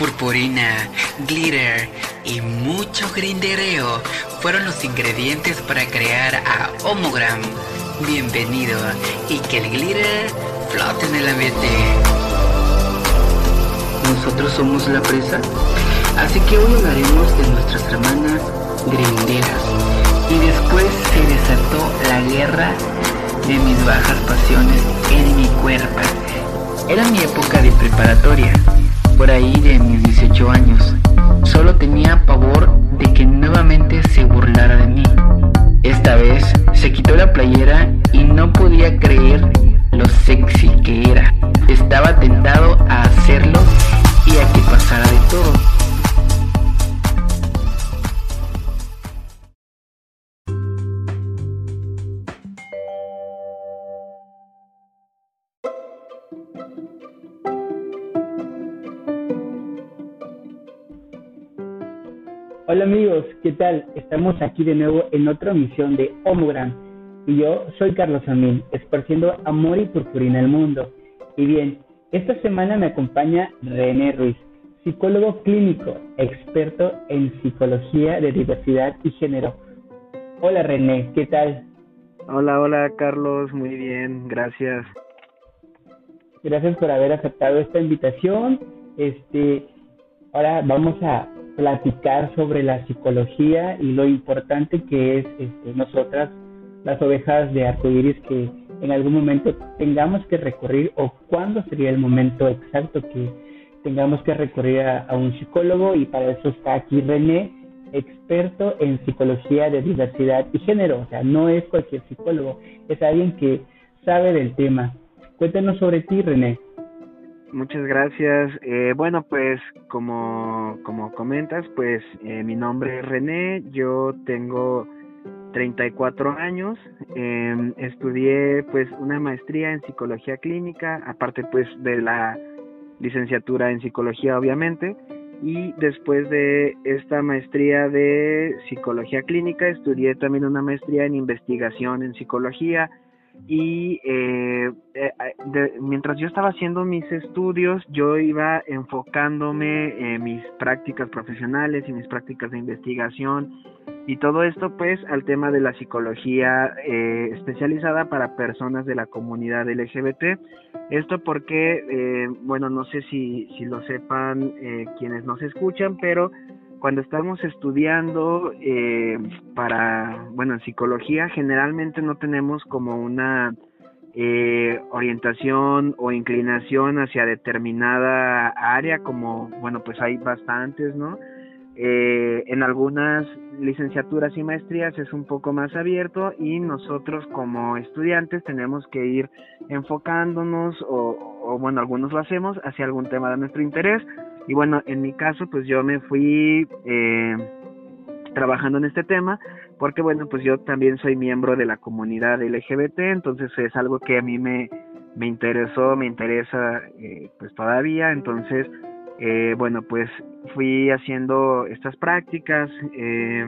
purpurina, glitter y mucho grindereo fueron los ingredientes para crear a Homogram. Bienvenido y que el glitter flote en el ambiente. Nosotros somos la presa, así que hoy hablaremos de nuestras hermanas grinderas. Y después se desató la guerra de mis bajas pasiones en mi cuerpo. Era mi época de preparatoria, por ahí de mis 18 años. Solo tenía pavor de que nuevamente se burlara de mí. Esta vez se quitó la playera y no podía creer lo sexy que era. Estaba tentado a hacerlo y a que pasara de todo. Hola amigos, ¿qué tal? Estamos aquí de nuevo en otra misión de Homogram y yo soy Carlos Amín, esparciendo amor y purpurina al mundo. Y bien, esta semana me acompaña René Ruiz, psicólogo clínico, experto en psicología de diversidad y género. Hola René, ¿qué tal? Hola, hola Carlos, muy bien, gracias. Gracias por haber aceptado esta invitación. Este, ahora vamos a platicar sobre la psicología y lo importante que es este, nosotras, las ovejas de arcoíris, que en algún momento tengamos que recurrir o cuándo sería el momento exacto que tengamos que recurrir a, a un psicólogo y para eso está aquí René, experto en psicología de diversidad y género, o sea, no es cualquier psicólogo, es alguien que sabe del tema. Cuéntanos sobre ti, René. Muchas gracias. Eh, bueno, pues como, como comentas, pues eh, mi nombre es René, yo tengo 34 años, eh, estudié pues una maestría en psicología clínica, aparte pues de la licenciatura en psicología obviamente, y después de esta maestría de psicología clínica estudié también una maestría en investigación en psicología, y eh, eh mientras yo estaba haciendo mis estudios, yo iba enfocándome en mis prácticas profesionales y mis prácticas de investigación y todo esto pues al tema de la psicología eh, especializada para personas de la comunidad LGBT. Esto porque, eh, bueno, no sé si, si lo sepan eh, quienes nos escuchan, pero cuando estamos estudiando eh, para, bueno, en psicología, generalmente no tenemos como una eh, orientación o inclinación hacia determinada área, como, bueno, pues hay bastantes, ¿no? Eh, en algunas licenciaturas y maestrías es un poco más abierto y nosotros como estudiantes tenemos que ir enfocándonos o, o bueno, algunos lo hacemos hacia algún tema de nuestro interés y bueno, en mi caso, pues yo me fui eh, trabajando en este tema porque, bueno, pues yo también soy miembro de la comunidad LGBT, entonces es algo que a mí me, me interesó, me interesa eh, pues todavía, entonces, eh, bueno, pues fui haciendo estas prácticas eh,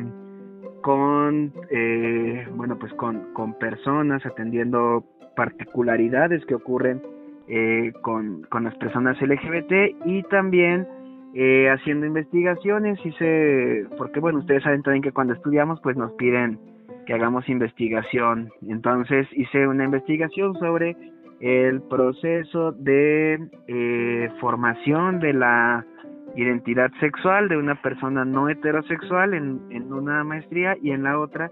con, eh, bueno, pues con, con personas, atendiendo particularidades que ocurren eh, con, con las personas LGBT y también eh, haciendo investigaciones. Hice porque bueno ustedes saben también que cuando estudiamos pues nos piden que hagamos investigación. Entonces hice una investigación sobre el proceso de eh, formación de la identidad sexual de una persona no heterosexual en, en una maestría. Y en la otra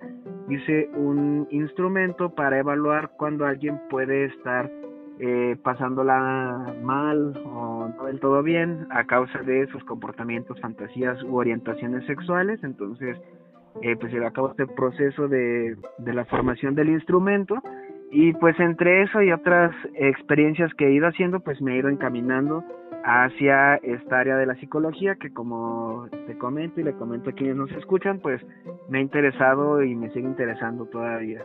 hice un instrumento para evaluar cuando alguien puede estar eh, pasándola mal o no del todo bien a causa de sus comportamientos, fantasías u orientaciones sexuales. Entonces, eh, pues se acabó este proceso de, de la formación del instrumento y pues entre eso y otras experiencias que he ido haciendo, pues me he ido encaminando hacia esta área de la psicología que como te comento y le comento a quienes nos escuchan, pues me ha interesado y me sigue interesando todavía.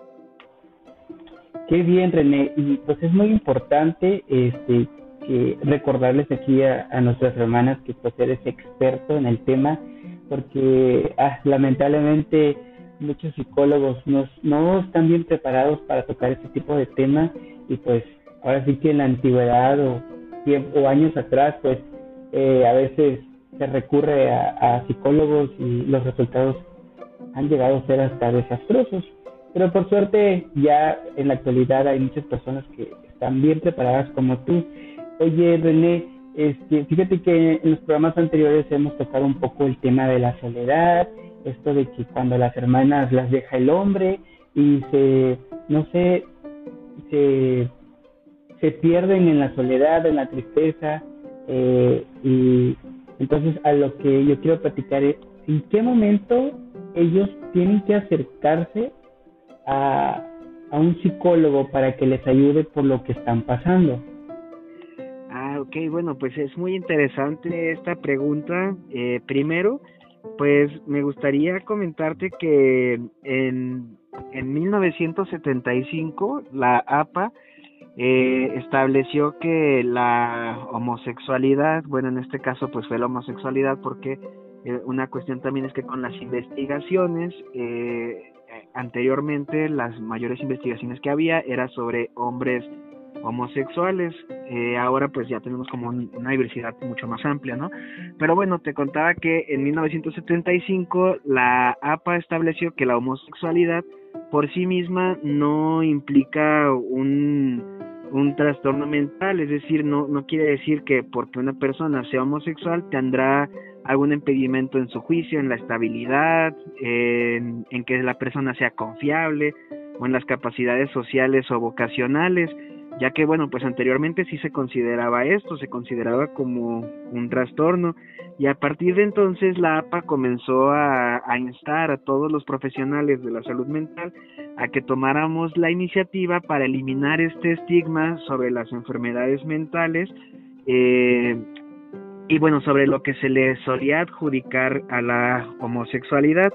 Qué bien, René. Y pues es muy importante este, que recordarles aquí a, nuestras hermanas que pues eres experto en el tema, porque ah, lamentablemente muchos psicólogos no, están bien preparados para tocar este tipo de tema y pues ahora sí que en la antigüedad o, o años atrás pues eh, a veces se recurre a, psicólogos y los resultados han llegado a ser hasta desastrosos. Pero por suerte ya en la actualidad hay muchas personas que están bien preparadas como tú. Oye, René, este, fíjate que en los programas anteriores hemos tocado un poco el tema de la soledad, esto de que cuando las hermanas las deja el hombre y se, no sé, se, se pierden en la soledad, en la tristeza, eh, y entonces a lo que yo quiero platicar es en qué momento ellos tienen que acercarse a, a un psicólogo para que les ayude por lo que están pasando. Ah, ok, bueno, pues es muy interesante esta pregunta. Eh, primero, pues me gustaría comentarte que en, en 1975 la APA eh, estableció que la homosexualidad, bueno, en este caso pues fue la homosexualidad porque eh, una cuestión también es que con las investigaciones, eh, anteriormente las mayores investigaciones que había era sobre hombres homosexuales, eh, ahora pues ya tenemos como una diversidad mucho más amplia, ¿no? Pero bueno, te contaba que en 1975 la APA estableció que la homosexualidad por sí misma no implica un, un trastorno mental, es decir, no, no quiere decir que porque una persona sea homosexual tendrá algún impedimento en su juicio, en la estabilidad, en, que la persona sea confiable o en las capacidades sociales o vocacionales ya que bueno, pues anteriormente sí se consideraba esto, se consideraba como un trastorno y a partir de entonces la APA comenzó a, instar a todos los profesionales de la salud mental a que tomáramos la iniciativa para eliminar este estigma sobre las enfermedades mentales eh, y bueno, sobre lo que se le solía adjudicar a la homosexualidad.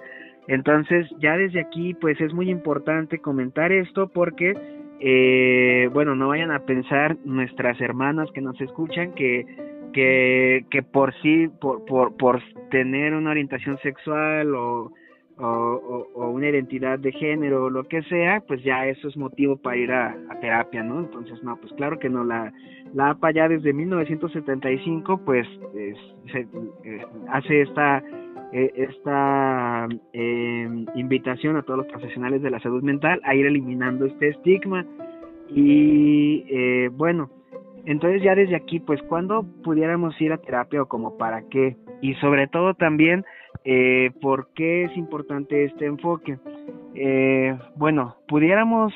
Entonces ya desde aquí pues es muy importante comentar esto porque eh, bueno, no vayan a pensar nuestras hermanas que nos escuchan que, que, que por sí, por, por, por tener una orientación sexual o, o, o, una identidad de género o lo que sea, pues ya eso es motivo para ir a, terapia, ¿no? Entonces, no, pues claro que no, la, la APA ya desde 1975, pues eh, hace esta eh, esta eh, invitación a todos los profesionales de la salud mental a ir eliminando este estigma. Y eh, bueno entonces ya desde aquí pues cuando pudiéramos ir a terapia o como para qué y sobre todo también por qué es importante este enfoque bueno pudiéramos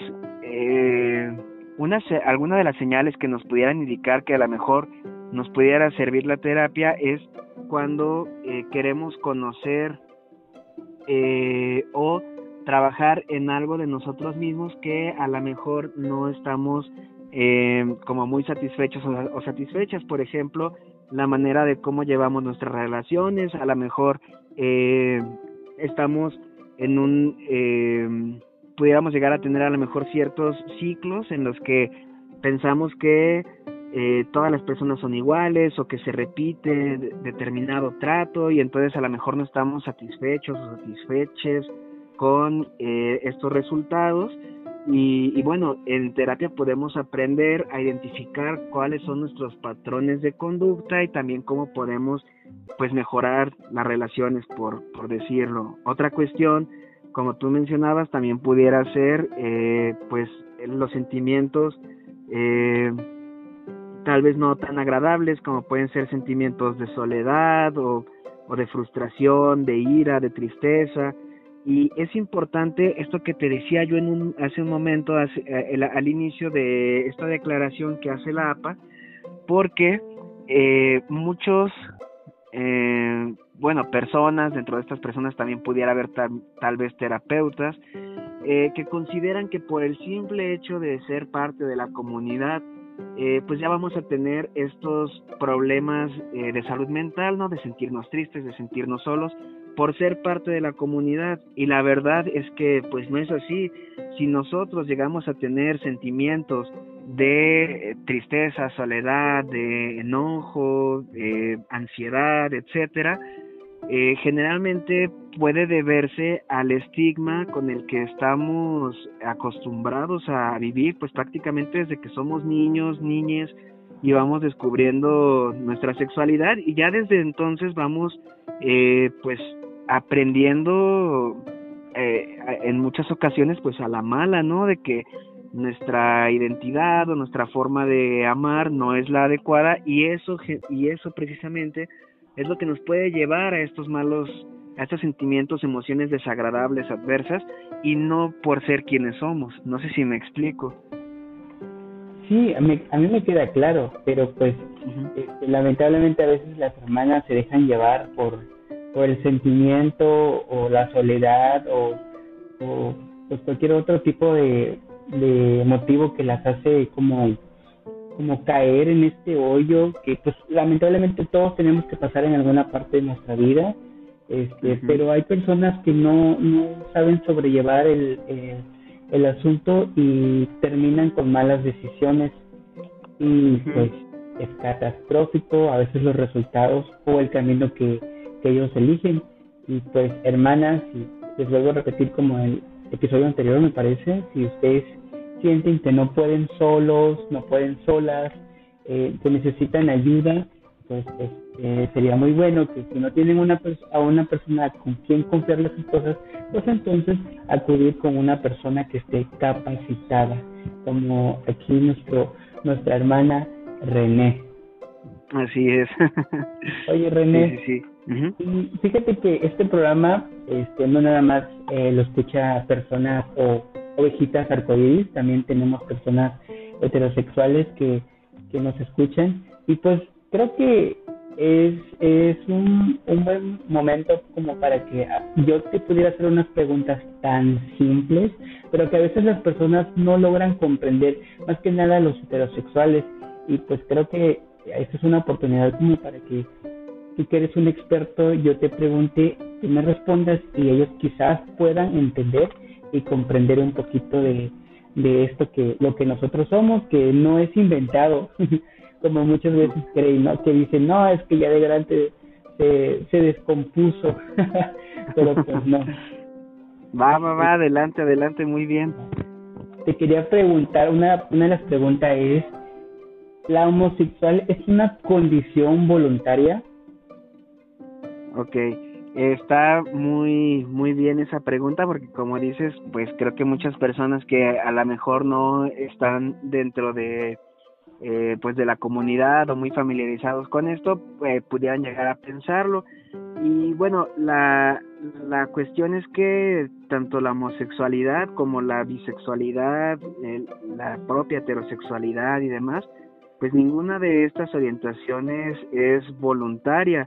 una, alguna de las señales que nos pudieran indicar que a lo mejor nos pudiera servir la terapia es cuando eh, queremos conocer eh, o trabajar en algo de nosotros mismos que a lo mejor no estamos eh, como muy satisfechos o, satisfechas, por ejemplo, la manera de cómo llevamos nuestras relaciones, a lo mejor estamos en un, pudiéramos llegar a tener a lo mejor ciertos ciclos en los que pensamos que eh, todas las personas son iguales o que se repite determinado trato y entonces a lo mejor no estamos satisfechos o satisfeches con eh, estos resultados y, bueno, en terapia podemos aprender a identificar cuáles son nuestros patrones de conducta y también cómo podemos pues mejorar las relaciones por, por decirlo. Otra cuestión, como tú mencionabas, también pudiera ser eh, pues los sentimientos eh, tal vez no tan agradables como pueden ser sentimientos de soledad o, de frustración, de ira, de tristeza. Y es importante esto que te decía yo en un, hace un momento, eh, al inicio de esta declaración que hace la APA, porque eh, muchos, eh, bueno, personas, dentro de estas personas también pudiera haber tal vez terapeutas, que consideran que por el simple hecho de ser parte de la comunidad eh, pues ya vamos a tener estos problemas eh, de salud mental, ¿no? De sentirnos tristes, de sentirnos solos, por ser parte de la comunidad. Y la verdad es que pues no es así. Si nosotros llegamos a tener sentimientos de eh, tristeza, soledad, de enojo, de ansiedad, etcétera, eh, generalmente puede deberse al estigma con el que estamos acostumbrados a vivir, pues prácticamente desde que somos niños, niñas, y vamos descubriendo nuestra sexualidad y ya desde entonces vamos eh, pues aprendiendo eh, en muchas ocasiones pues a la mala, ¿no? De que nuestra identidad o nuestra forma de amar no es la adecuada y eso y eso precisamente es lo que nos puede llevar a estos malos a estos sentimientos, emociones desagradables, adversas y no por ser quienes somos. No sé si me explico. Sí, a mí, a mí me queda claro, pero pues este, lamentablemente a veces las hermanas se dejan llevar por, por el sentimiento o la soledad o, o pues cualquier otro tipo de, de motivo que las hace como como caer en este hoyo que pues lamentablemente todos tenemos que pasar en alguna parte de nuestra vida este pero hay personas que no no saben sobrellevar el, el, asunto y terminan con malas decisiones y pues es catastrófico a veces los resultados o el camino que, que ellos eligen. Y pues hermanas y les vuelvo a repetir como el episodio anterior me parece si ustedes sienten que no pueden solos, no pueden solas, eh, que necesitan ayuda, pues este, sería muy bueno que si no tienen una a una persona con quien confiarle sus cosas, pues entonces acudir con una persona que esté capacitada, como aquí nuestro nuestra hermana René. Así es. Oye René, sí, sí, fíjate que este programa este, no nada más eh, lo escucha personas o ovejitas arcoíris, también tenemos personas heterosexuales que, que nos escuchan. Y pues creo que es, es un, un buen momento como para que yo te pudiera hacer unas preguntas tan simples, pero que a veces las personas no logran comprender, más que nada los heterosexuales, y pues creo que esta es una oportunidad como para que tú que eres un experto, yo te pregunte, y me respondas y ellos quizás puedan entender y comprender un poquito de, de esto que lo que nosotros somos, que no es inventado, como muchas veces creen, ¿no? Que dicen, no, es que ya de grande se, se descompuso, pero pues no. Va, va, va, adelante, adelante, muy bien. Te quería preguntar, una, una de las preguntas es, ¿la homosexual es una condición voluntaria? Ok, Está muy muy bien esa pregunta porque como dices, pues creo que muchas personas que a lo mejor no están dentro de eh, pues de la comunidad o muy familiarizados con esto, pues pudieran llegar a pensarlo. Y bueno, la, la cuestión es que tanto la homosexualidad como la bisexualidad, la propia heterosexualidad y demás, pues ninguna de estas orientaciones es voluntaria.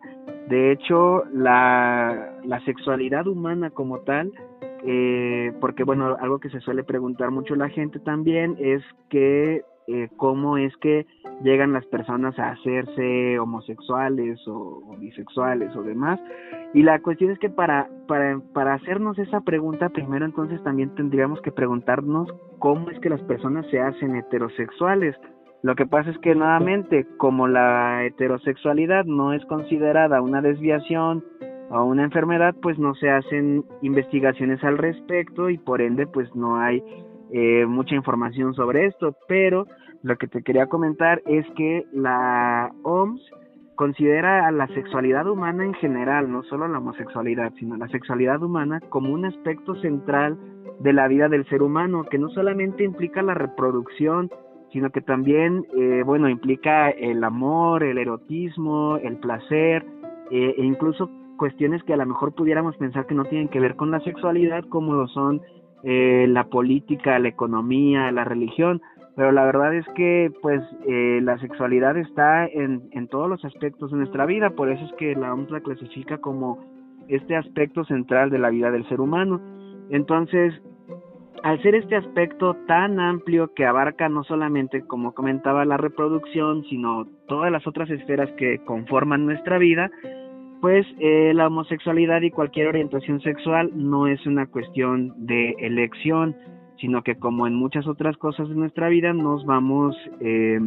De hecho, la, la sexualidad humana como tal, eh, porque bueno, algo que se suele preguntar mucho la gente también es que eh, cómo es que llegan las personas a hacerse homosexuales o, bisexuales o demás. Y la cuestión es que para, para, para hacernos esa pregunta, primero entonces también tendríamos que preguntarnos cómo es que las personas se hacen heterosexuales lo que pasa es que nuevamente, como la heterosexualidad no es considerada una desviación o una enfermedad, pues no se hacen investigaciones al respecto y por ende pues no hay eh, mucha información sobre esto. Pero lo que te quería comentar es que la OMS considera a la sexualidad humana en general, no solo la homosexualidad, sino la sexualidad humana como un aspecto central de la vida del ser humano, que no solamente implica la reproducción, sino que también, eh, bueno, implica el amor, el erotismo, el placer, eh, e incluso cuestiones que a lo mejor pudiéramos pensar que no tienen que ver con la sexualidad, como lo son eh, la política, la economía, la religión, pero la verdad es que pues la sexualidad está en, en todos los aspectos de nuestra vida, por eso es que la OMS la clasifica como este aspecto central de la vida del ser humano. Entonces, al ser este aspecto tan amplio que abarca no solamente, como comentaba, la reproducción, sino todas las otras esferas que conforman nuestra vida, pues eh, la homosexualidad y cualquier orientación sexual no es una cuestión de elección, sino que como en muchas otras cosas de nuestra vida nos vamos eh,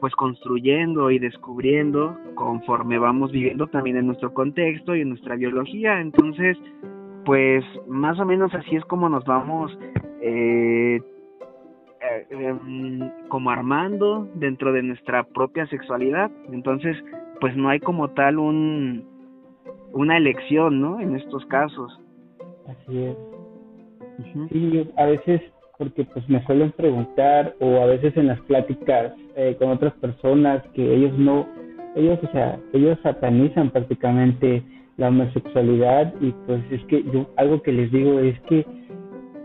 pues construyendo y descubriendo conforme vamos viviendo también en nuestro contexto y en nuestra biología. Entonces, pues más o menos así es como nos vamos eh, em, como armando dentro de nuestra propia sexualidad. Entonces, pues no hay como tal un una elección, ¿no? En estos casos. Así es. Sí, a veces porque pues me suelen preguntar o a veces en las pláticas eh, con otras personas que ellos no, ellos, o sea, ellos satanizan prácticamente la homosexualidad y pues es que yo algo que les digo es que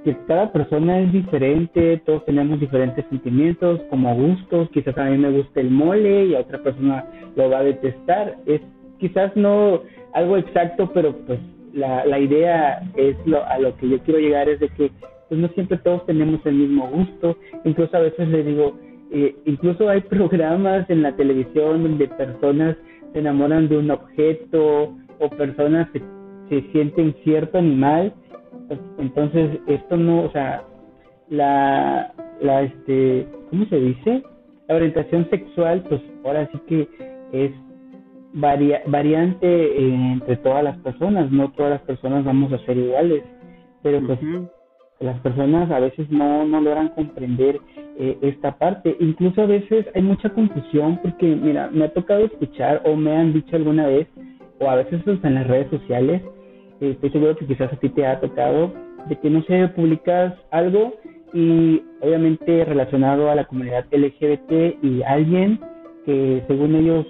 que cada persona es diferente, todos tenemos diferentes sentimientos, como gustos, quizás a mí me gusta el mole y a otra persona lo va a detestar, es quizás no algo exacto, pero pues la, la idea es lo, a lo que yo quiero llegar es de que pues no siempre todos tenemos el mismo gusto, incluso a veces le digo, eh, incluso hay programas en la televisión donde personas se enamoran de un objeto o personas se, se sienten cierto animal, pues, entonces esto no, o sea, la, la, este, ¿cómo se dice? La orientación sexual, pues ahora sí que es varia, variante entre todas las personas, no todas las personas vamos a ser iguales, pero pues las personas a veces no, no logran comprender eh, esta parte. Incluso a veces hay mucha confusión porque, mira, me ha tocado escuchar o me han dicho alguna vez, o a veces en las redes sociales, eh, estoy seguro que quizás a ti te ha tocado, de que no sé, publicas algo y obviamente relacionado a la comunidad LGBT y alguien que según ellos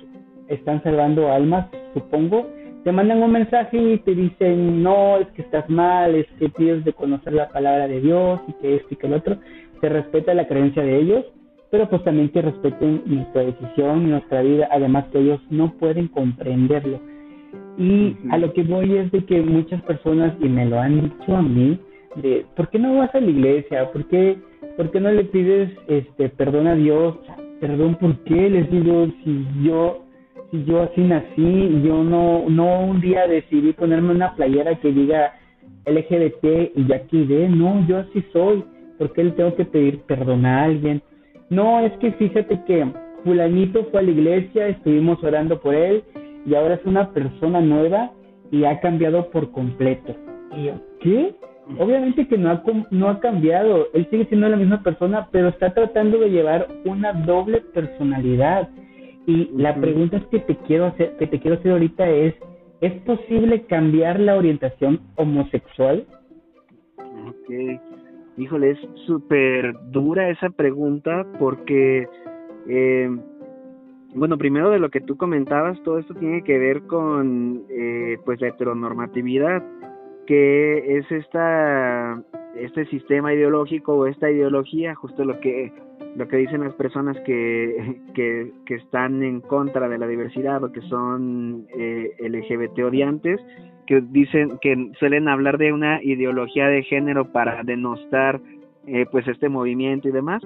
están salvando almas, supongo, te mandan un mensaje y te dicen, no, es que estás mal, es que tienes de conocer la palabra de Dios y que esto y que el otro. Se respeta la creencia de ellos, pero pues también que respeten nuestra decisión nuestra vida, además que ellos no pueden comprenderlo. Y a lo que voy es de que muchas personas, y me lo han dicho a mí, de, ¿por qué no vas a la iglesia? ¿Por qué, por qué no le pides este, perdón a Dios? Perdón, ¿por qué? Les digo, si yo si yo así nací, yo no, no un día decidí ponerme una playera que diga LGBT y ya quedé, no, yo así soy, ¿por qué le tengo que pedir perdón a alguien? No, es que fíjate que fulanito fue a la iglesia, estuvimos orando por él y ahora es una persona nueva y ha cambiado por completo. Y yo, ¿qué? Obviamente que no ha, no ha cambiado, él sigue siendo la misma persona, pero está tratando de llevar una doble personalidad y la pregunta que te quiero hacer, que te quiero hacer ahorita es, ¿es posible cambiar la orientación homosexual? Ok, híjole, es súper dura esa pregunta porque, eh, bueno, primero de lo que tú comentabas, todo esto tiene que ver con, eh, pues, la heteronormatividad, que es esta, este sistema ideológico o esta ideología, justo lo que lo que dicen las personas que, que, están en contra de la diversidad o que son eh, LGBT odiantes, que dicen que suelen hablar de una ideología de género para denostar eh, pues este movimiento y demás.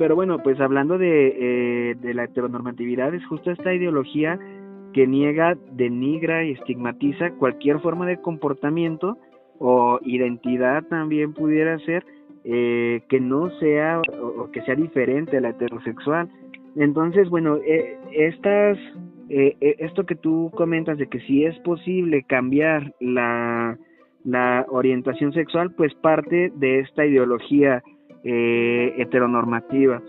Pero bueno, pues hablando de, eh, de la heteronormatividad, es justo esta ideología que niega, denigra y estigmatiza cualquier forma de comportamiento o identidad también pudiera ser eh, que no sea o, que sea diferente a la heterosexual. Entonces, bueno, eh, estas, eh, esto que tú comentas de que si es posible cambiar la, la orientación sexual, pues parte de esta ideología heteronormativa.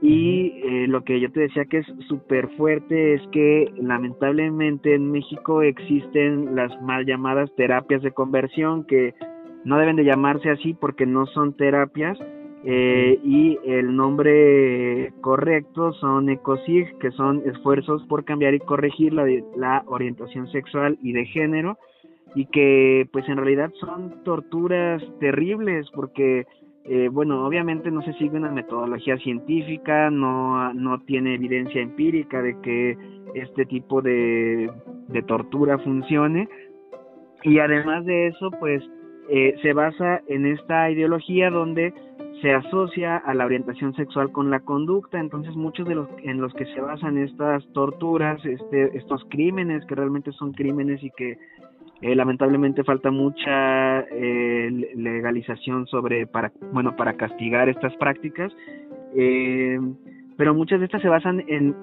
Y lo que yo te decía que es súper fuerte es que lamentablemente en México existen las mal llamadas terapias de conversión que no deben de llamarse así porque no son terapias eh, y el nombre correcto son ECOSIG, que son esfuerzos por cambiar y corregir la, la orientación sexual y de género y que pues en realidad son torturas terribles porque eh, bueno, obviamente no se sigue una metodología científica, no, no tiene evidencia empírica de que este tipo de, de tortura funcione. Y además de eso pues eh, se basa en esta ideología donde se asocia a la orientación sexual con la conducta, entonces muchos de los en los que se basan estas torturas, este, estos crímenes que realmente son crímenes y que eh, lamentablemente falta mucha eh, legalización sobre para bueno para castigar estas prácticas eh, pero muchas de estas se basan en,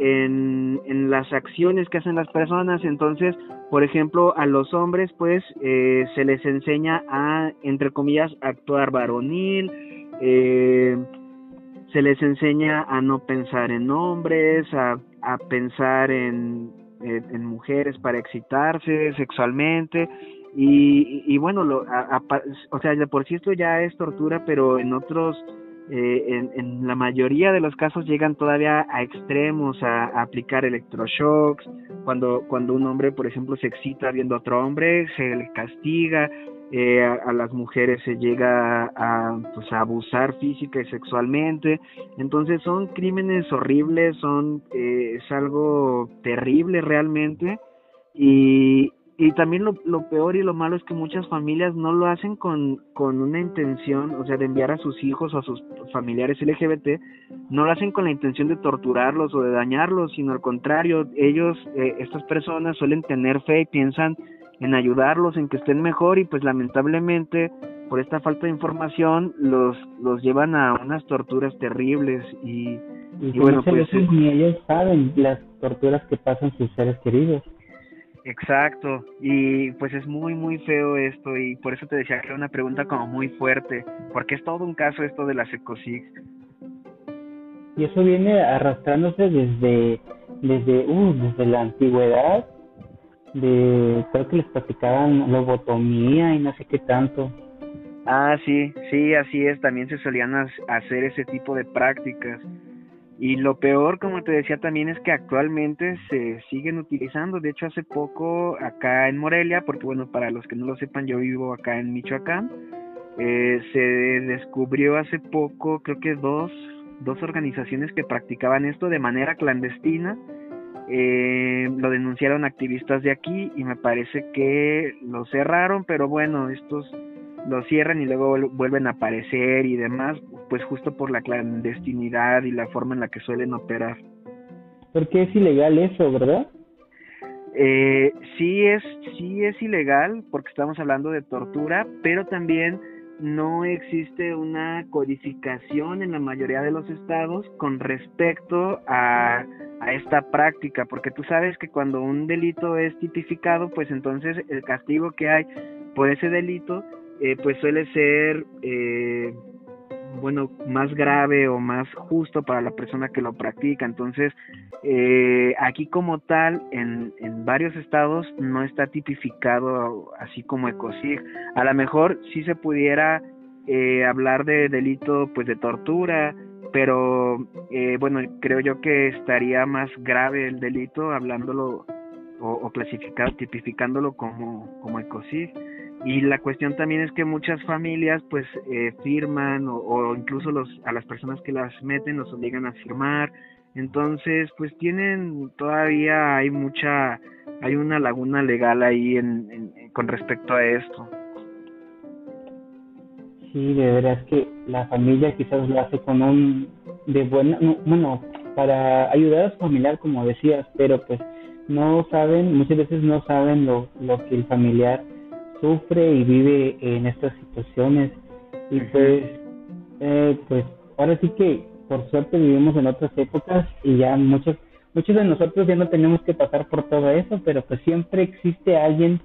en, las acciones que hacen las personas. Entonces, por ejemplo, a los hombres, pues, se les enseña a, entre comillas, actuar varonil, se les enseña a no pensar en hombres, a, a pensar en, en, mujeres para excitarse sexualmente. Y, y, bueno, lo, o sea, de por sí esto ya es tortura, pero en otros eh, en, en, la mayoría de los casos llegan todavía a extremos, a, aplicar electroshocks, cuando, cuando un hombre, por ejemplo, se excita viendo a otro hombre, se le castiga, eh, a, las mujeres se llega a, pues, a abusar física y sexualmente, entonces son crímenes horribles, son, eh, es algo terrible realmente, y, y también lo, lo, peor y lo malo es que muchas familias no lo hacen con, con una intención, o sea, de enviar a sus hijos o a sus familiares LGBT, no lo hacen con la intención de torturarlos o de dañarlos, sino al contrario, ellos, eh, estas personas suelen tener fe y piensan en ayudarlos, en que estén mejor y pues lamentablemente por esta falta de información los, los llevan a unas torturas terribles y, y, bueno, pues... ni ellos saben las torturas que pasan sus seres queridos. Exacto, y pues es muy muy feo esto y por eso te decía que era una pregunta como muy fuerte, porque es todo un caso esto de las ecosigs. Y eso viene arrastrándose desde desde uh, desde la antigüedad, de creo que les practicaban lobotomía y no sé qué tanto. Ah, sí, sí, así es, también se solían hacer ese tipo de prácticas. Y lo peor, como te decía también, es que actualmente se siguen utilizando. De hecho, hace poco acá en Morelia, porque bueno, para los que no lo sepan, yo vivo acá en Michoacán, eh, se descubrió hace poco, creo que dos, dos organizaciones que practicaban esto de manera clandestina. Eh, lo denunciaron activistas de aquí y me parece que lo cerraron, pero bueno, estos lo cierran y luego vuelven a aparecer y demás, pues justo por la clandestinidad y la forma en la que suelen operar. Porque es ilegal eso, ¿verdad? Eh, sí es sí es ilegal porque estamos hablando de tortura, pero también no existe una codificación en la mayoría de los estados con respecto a, a, esta práctica, porque tú sabes que cuando un delito es tipificado, pues entonces el castigo que hay por ese delito eh, pues suele ser eh, bueno más grave o más justo para la persona que lo practica. Entonces eh, aquí como tal en, en varios estados no está tipificado así como ecosig a lo mejor sí se pudiera hablar de delito pues de tortura pero bueno creo yo que estaría más grave el delito hablándolo o, o clasificado tipificándolo como como ecosig y la cuestión también es que muchas familias pues eh, firman o, incluso los, a las personas que las meten los obligan a firmar. Entonces pues tienen todavía hay mucha, hay una laguna legal ahí en, con respecto a esto. Sí, de verdad que la familia quizás lo hace con un de buena, bueno, para ayudar a su familiar como decías, pero pues no saben, muchas veces no saben lo, lo que el familiar sufre y vive en estas situaciones. Y pues eh, pues ahora sí que por suerte vivimos en otras épocas y ya muchos muchos de nosotros ya no tenemos que pasar por todo eso pero pues siempre existe alguien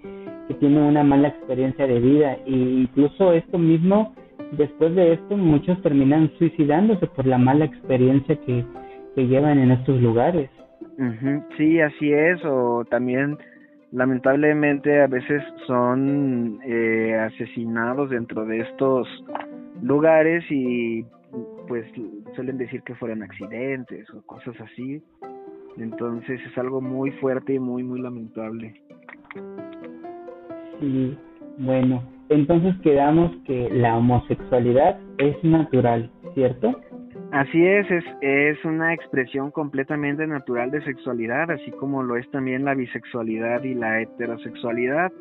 que tiene una mala experiencia de vida. E incluso esto mismo después de esto muchos terminan suicidándose por la mala experiencia que, que llevan en estos lugares. Sí así es. O también lamentablemente a veces son eh, asesinados dentro de estos lugares y pues suelen decir que fueron accidentes o cosas así. Entonces es algo muy fuerte y muy, muy lamentable. Sí, bueno, entonces quedamos que la homosexualidad es natural, ¿cierto? Así es, es, es una expresión completamente natural de sexualidad, así como lo es también la bisexualidad y la heterosexualidad.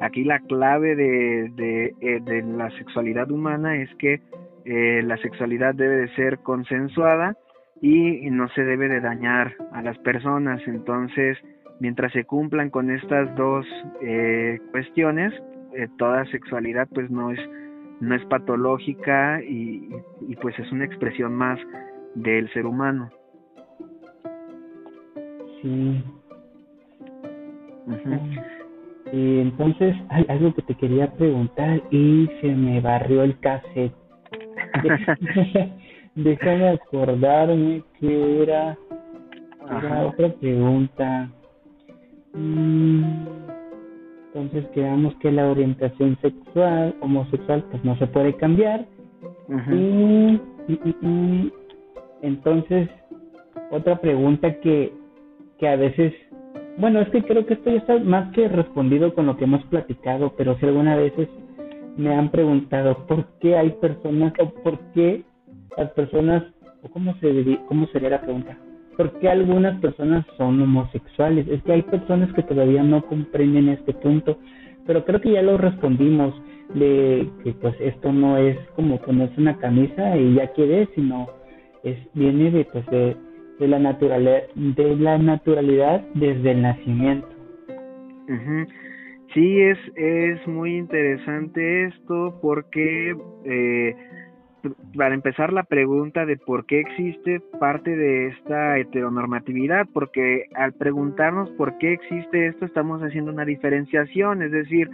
Aquí la clave de, de, eh, de la sexualidad humana es que eh, la sexualidad debe de ser consensuada y no se debe de dañar a las personas. Entonces, mientras se cumplan con estas dos eh, cuestiones, eh, toda sexualidad pues no es no es patológica y, pues es una expresión más del ser humano. Sí. Y entonces hay algo que te quería preguntar y se me barrió el cassette. déjame acordarme que era, otra pregunta. Mm, entonces quedamos que la orientación sexual, homosexual, pues no se puede cambiar. y, entonces, otra pregunta que, que a veces, bueno, es que creo que esto ya está más que respondido con lo que hemos platicado, pero si alguna veces me han preguntado por qué hay personas o por qué las personas, o cómo, se, cómo sería la pregunta, por qué algunas personas son homosexuales. Es que hay personas que todavía no comprenden este punto, pero creo que ya lo respondimos de que pues esto no es como ponerse una camisa y ya quiere, sino es viene de pues de, de la naturalidad de la naturalidad desde el nacimiento. Sí, es, es muy interesante esto porque eh, para empezar la pregunta de por qué existe parte de esta heteronormatividad, porque al preguntarnos por qué existe esto estamos haciendo una diferenciación, es decir,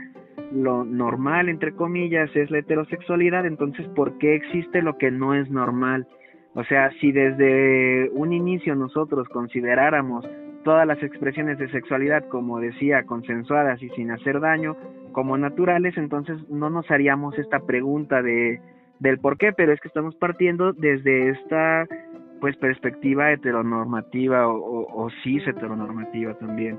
lo normal entre comillas es la heterosexualidad, entonces ¿por qué existe lo que no es normal? O sea, si desde un inicio nosotros consideráramos todas las expresiones de sexualidad, como decía, consensuadas y sin hacer daño, como naturales, entonces no nos haríamos esta pregunta de del por qué, pero es que estamos partiendo desde esta pues perspectiva heteronormativa o, o, cis heteronormativa también.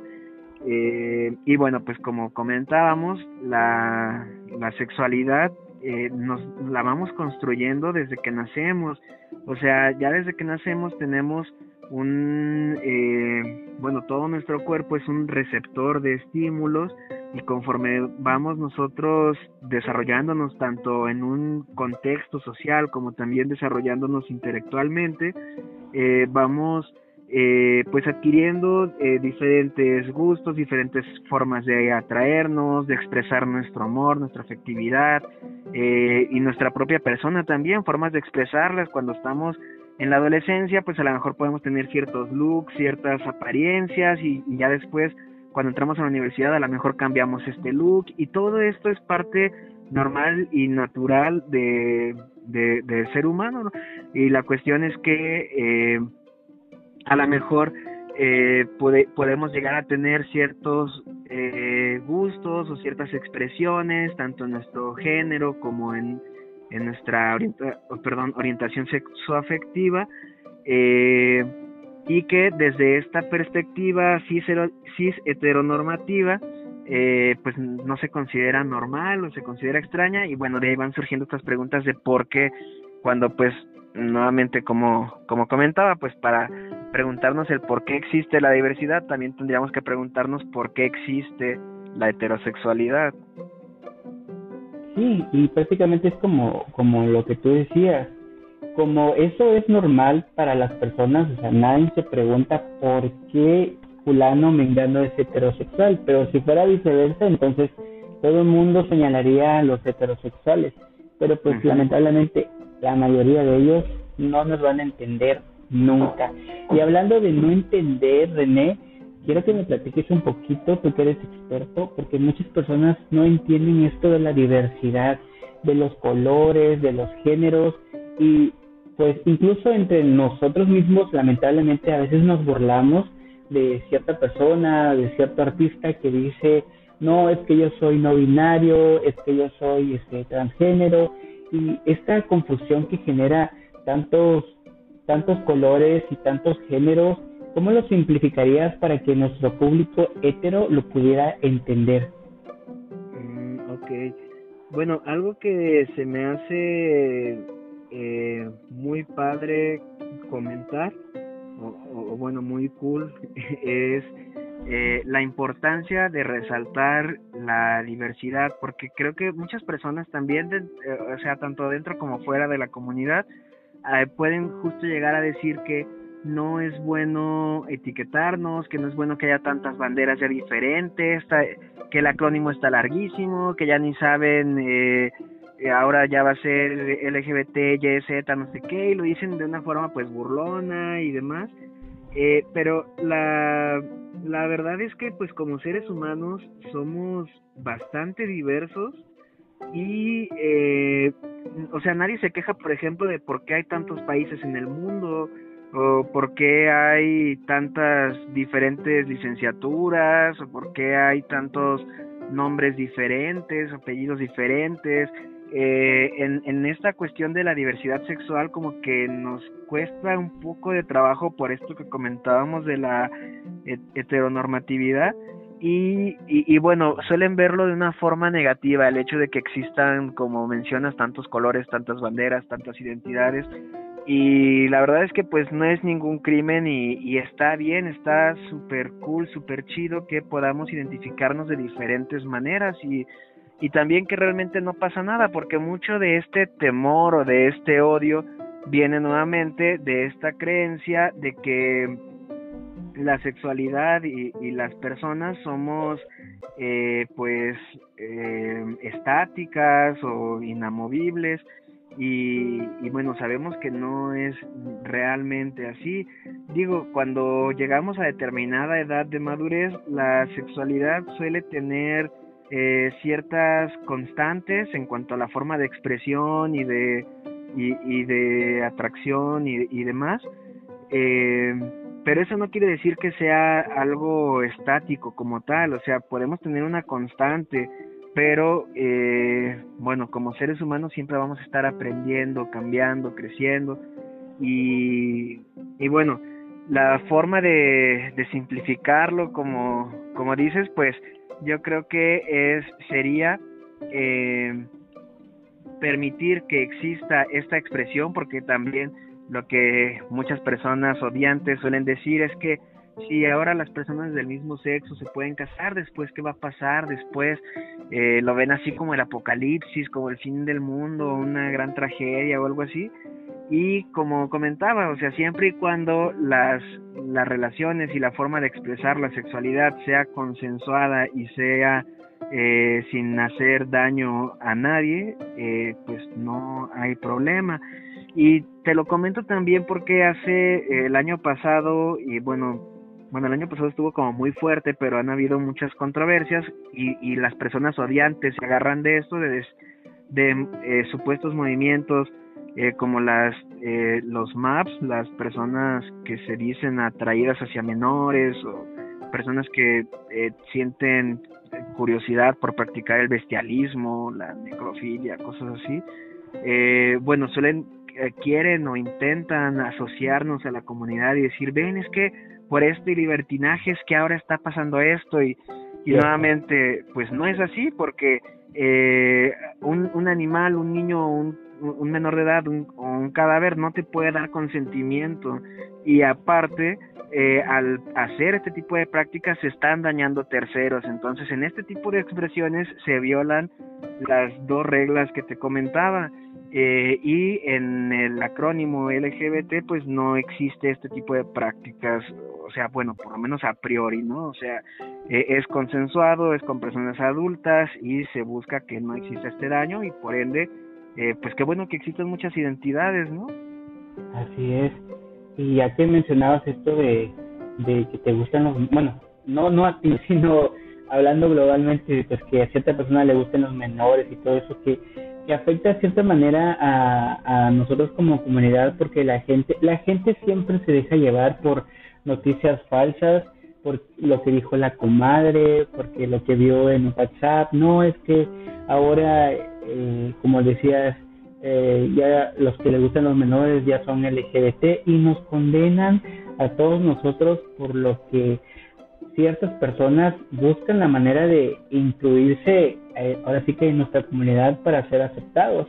Eh, y bueno, pues como comentábamos, la, la sexualidad eh, nos la vamos construyendo desde que nacemos. O sea, ya desde que nacemos tenemos un, eh, bueno, todo nuestro cuerpo es un receptor de estímulos y conforme vamos nosotros desarrollándonos tanto en un contexto social como también desarrollándonos intelectualmente, eh, vamos eh, pues adquiriendo eh, diferentes gustos, diferentes formas de atraernos, de expresar nuestro amor, nuestra afectividad eh, y nuestra propia persona también, formas de expresarlas cuando estamos en la adolescencia, pues a lo mejor podemos tener ciertos looks, ciertas apariencias y, ya después cuando entramos a la universidad a lo mejor cambiamos este look. Y todo esto es parte normal y natural de, del ser humano y la cuestión es que eh, a lo mejor eh, podemos llegar a tener ciertos eh, gustos o ciertas expresiones, tanto en nuestro género como en, en nuestra perdón, orientación sexoafectiva, eh, y que desde esta perspectiva cis, cis heteronormativa, eh, pues no se considera normal o se considera extraña, y bueno, de ahí van surgiendo estas preguntas de por qué cuando pues nuevamente como, como comentaba, pues para preguntarnos el por qué existe la diversidad, también tendríamos que preguntarnos por qué existe la heterosexualidad. Sí, y prácticamente es como, como lo que tú decías, como eso es normal para las personas, o sea, nadie se pregunta por qué fulano mengano es heterosexual, pero si fuera viceversa, entonces todo el mundo señalaría a los heterosexuales, pero pues lamentablemente la mayoría de ellos no nos van a entender nunca. Y hablando de no entender, René, quiero que me platiques un poquito, tú que eres experto, porque muchas personas no entienden esto de la diversidad, de los colores, de los géneros, y pues incluso entre nosotros mismos, lamentablemente, a veces nos burlamos de cierta persona, de cierto artista que dice, no, es que yo soy no binario, es que yo soy este, transgénero, y esta confusión que genera tantos, tantos colores y tantos géneros, ¿cómo lo simplificarías para que nuestro público hetero lo pudiera entender? Mm, ok, bueno, algo que se me hace eh, muy padre comentar, o, bueno, muy cool, es eh, la importancia de resaltar la diversidad, porque creo que muchas personas también, eh, o sea, tanto dentro como fuera de la comunidad, eh, pueden justo llegar a decir que no es bueno etiquetarnos, que no es bueno que haya tantas banderas ya diferentes, que el acrónimo está larguísimo, que ya ni saben, eh, ahora ya va a ser LGBT, YZ, no sé qué, y lo dicen de una forma pues burlona y demás. Eh, pero la, la verdad es que pues como seres humanos somos bastante diversos y eh, o sea, nadie se queja, por ejemplo, de por qué hay tantos países en el mundo o por qué hay tantas diferentes licenciaturas o por qué hay tantos nombres diferentes, apellidos diferentes. Eh, en, en esta cuestión de la diversidad sexual como que nos cuesta un poco de trabajo por esto que comentábamos de la heteronormatividad y, y, bueno, suelen verlo de una forma negativa, el hecho de que existan, como mencionas, tantos colores, tantas banderas, tantas identidades. Y la verdad es que pues no es ningún crimen y, está bien, está súper cool, súper chido que podamos identificarnos de diferentes maneras y, y también que realmente no pasa nada, porque mucho de este temor o de este odio viene nuevamente de esta creencia de que la sexualidad y, las personas somos eh, pues eh, estáticas o inamovibles y, bueno sabemos que no es realmente así. Digo cuando llegamos a determinada edad de madurez la sexualidad suele tener eh, ciertas constantes en cuanto a la forma de expresión y de y, de atracción y, y demás eh, pero eso no quiere decir que sea algo estático como tal, o sea, podemos tener una constante, pero eh, bueno, como seres humanos siempre vamos a estar aprendiendo, cambiando, creciendo. Y, y bueno, la forma de, simplificarlo, como, como dices, pues yo creo que es sería eh, permitir que exista esta expresión, porque también lo que muchas personas odiantes suelen decir es que si ahora las personas del mismo sexo se pueden casar, después qué va a pasar, después eh, lo ven así como el apocalipsis, como el fin del mundo, una gran tragedia o algo así. Y como comentaba, o sea, siempre y cuando las, las relaciones y la forma de expresar la sexualidad sea consensuada y sea eh, sin hacer daño a nadie, eh, pues no hay problema. Y te lo comento también porque hace eh, el año pasado, y bueno, bueno, el año pasado estuvo como muy fuerte, pero han habido muchas controversias y, y las personas odiantes se agarran de esto, de, de eh, supuestos movimientos eh, como las eh, los MAPS, las personas que se dicen atraídas hacia menores o personas que eh, sienten curiosidad por practicar el bestialismo, la necrofilia, cosas así. Eh, bueno, suelen quieren o intentan asociarnos a la comunidad y decir, ven, es que por este libertinaje es que ahora está pasando esto y, y nuevamente, pues no es así porque eh, un, un animal, un niño, un, un menor de edad un, o un cadáver no te puede dar consentimiento y aparte eh, al hacer este tipo de prácticas se están dañando terceros. Entonces, en este tipo de expresiones se violan las dos reglas que te comentaba. Eh, y en el acrónimo LGBT pues no existe este tipo de prácticas, o sea, bueno, por lo menos a priori, ¿no? O sea, eh, es consensuado, es con personas adultas y se busca que no exista este daño y por ende, eh, pues qué bueno que existen muchas identidades, ¿no? Así es. Y ya que mencionabas esto de, de que te gustan los, bueno, no, no a ti, sino hablando globalmente, pues que a cierta persona le gusten los menores y todo eso, que que afecta de cierta manera a, a nosotros como comunidad porque la gente la gente siempre se deja llevar por noticias falsas por lo que dijo la comadre porque lo que vio en WhatsApp. No es que ahora eh, como decías eh, ya los que le gustan los menores ya son LGBT y nos condenan a todos nosotros por lo que ciertas personas buscan la manera de incluirse eh, ahora sí que en nuestra comunidad para ser aceptados.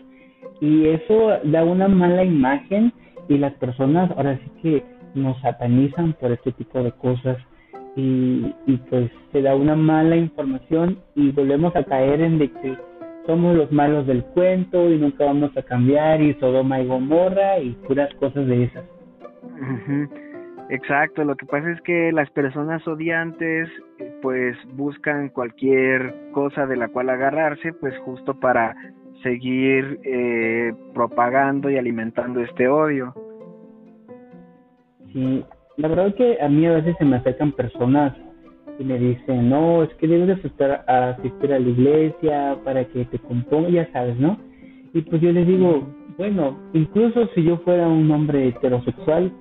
Y eso da una mala imagen y las personas ahora sí que nos satanizan por este tipo de cosas. Y, pues se da una mala información y volvemos a caer en de que somos los malos del cuento y nunca vamos a cambiar y Sodoma y Gomorra y puras cosas de esas. Exacto, lo que pasa es que las personas odiantes pues buscan cualquier cosa de la cual agarrarse pues justo para seguir eh, propagando y alimentando este odio. Sí, la verdad es que a mí a veces se me acercan personas y me dicen, no, es que debes asistir a, asistir a la iglesia para que te componga, ya sabes, ¿no? Y pues yo les digo, bueno, incluso si yo fuera un hombre heterosexual,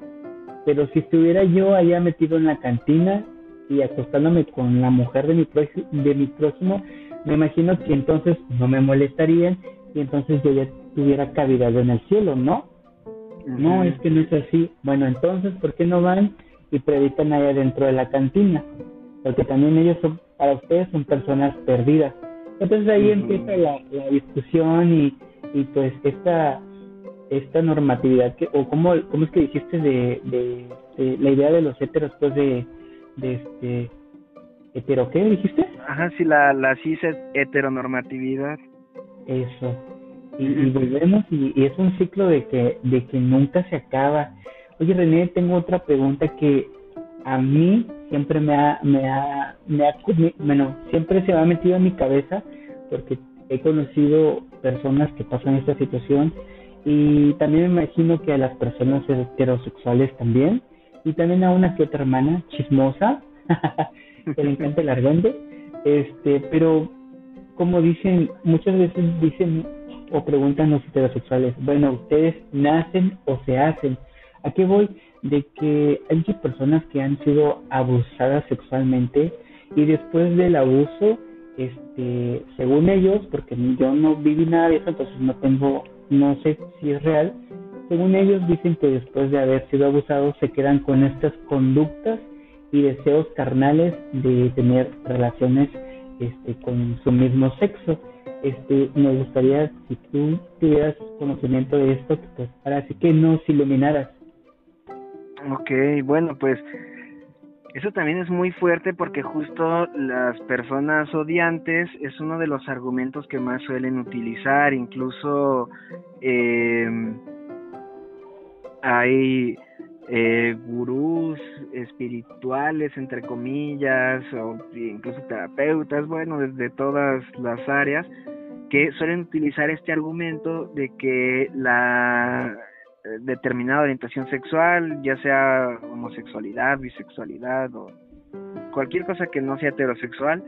pero si estuviera yo allá metido en la cantina y acostándome con la mujer de mi, de mi próximo, me imagino que entonces no me molestarían y entonces yo ya tuviera cavidad en el cielo, ¿no? No, es que no es así. Bueno, entonces, ¿por qué no van y predican allá dentro de la cantina? Porque también ellos son, para ustedes son personas perdidas. Entonces ahí empieza la, discusión y, y pues esta esta normatividad que o cómo, cómo es que dijiste de, de, la idea de los heteros pues de, de este hetero qué dijiste ajá sí la la cis heteronormatividad. Eso. Y, volvemos y, y, es un ciclo de que de que nunca se acaba. Oye René tengo otra pregunta que a mí siempre me ha me ha me ha bueno siempre se me ha metido en mi cabeza porque he conocido personas que pasan esta situación y también me imagino que a las personas heterosexuales también y también a una que otra hermana chismosa que le encanta el argüente este pero como dicen muchas veces dicen o preguntan los heterosexuales bueno ustedes nacen o se hacen a qué voy de que hay personas que han sido abusadas sexualmente y después del abuso este según ellos porque yo no viví nada de eso entonces no tengo no sé si es real, según ellos dicen que después de haber sido abusados se quedan con estas conductas y deseos carnales de tener relaciones este, con su mismo sexo. Este, me gustaría si tú tuvieras conocimiento de esto, pues para así que nos iluminaras. Ok, bueno, pues eso también es muy fuerte porque justo las personas odiantes es uno de los argumentos que más suelen utilizar, incluso eh, hay eh, gurús espirituales, entre comillas, o incluso terapeutas, bueno, desde todas las áreas, que suelen utilizar este argumento de que la determinada orientación sexual, ya sea homosexualidad, bisexualidad o cualquier cosa que no sea heterosexual,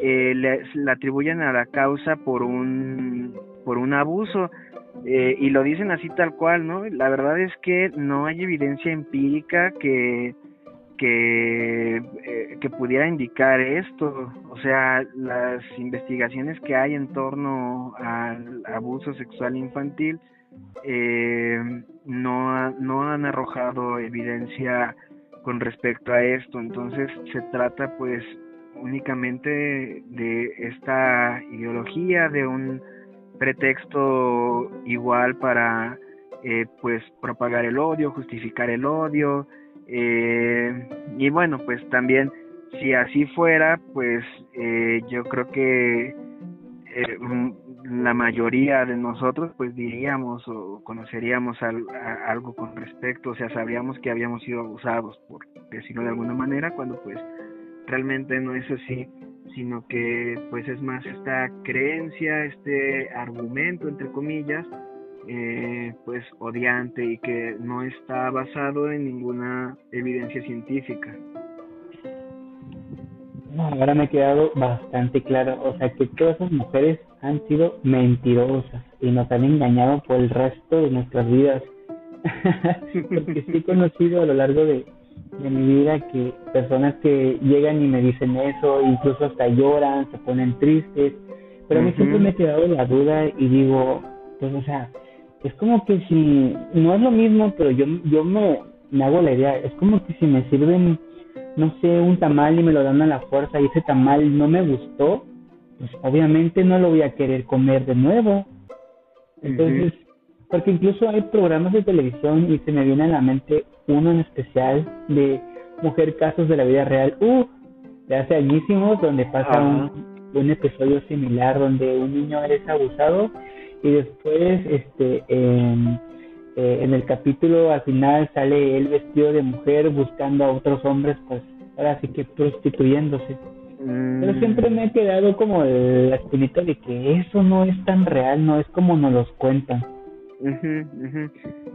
eh, le, atribuyen a la causa por un por un abuso eh, y lo dicen así tal cual, ¿no? La verdad es que no hay evidencia empírica que que, eh, que pudiera indicar esto. O sea, las investigaciones que hay en torno al abuso sexual infantil eh, no, no han arrojado evidencia con respecto a esto. Entonces se trata pues únicamente de esta ideología, de un pretexto igual para eh, pues propagar el odio, justificar el odio. Eh, y bueno, pues también si así fuera, pues eh, yo creo que la mayoría de nosotros pues diríamos o conoceríamos algo con respecto, o sea, sabríamos que habíamos sido abusados, por decirlo de alguna manera, cuando pues realmente no es así, sino que pues es más esta creencia, este argumento, entre comillas, eh, pues odiante y que no está basado en ninguna evidencia científica. Ahora me ha quedado bastante claro, o sea que todas esas mujeres han sido mentirosas y nos han engañado por el resto de nuestras vidas. Porque sí he conocido a lo largo de, mi vida que personas que llegan y me dicen eso, incluso hasta lloran, se ponen tristes, pero a mí siempre me ha quedado la duda y digo, pues o sea, es como que si, no es lo mismo, pero yo, yo me, me hago la idea, es como que si me sirven, no sé, un tamal y me lo dan a la fuerza y ese tamal no me gustó, pues obviamente no lo voy a querer comer de nuevo. Entonces, porque incluso hay programas de televisión y se me viene a la mente uno en especial de mujer casos de la vida real, uh, de hace añísimos, donde pasa un, un, episodio similar donde un niño es abusado y después, este, en, eh, en el capítulo al final sale él vestido de mujer buscando a otros hombres, pues ahora sí que prostituyéndose. Pero mm. siempre me he quedado como la espinita de que eso no es tan real, no es como nos los cuentan.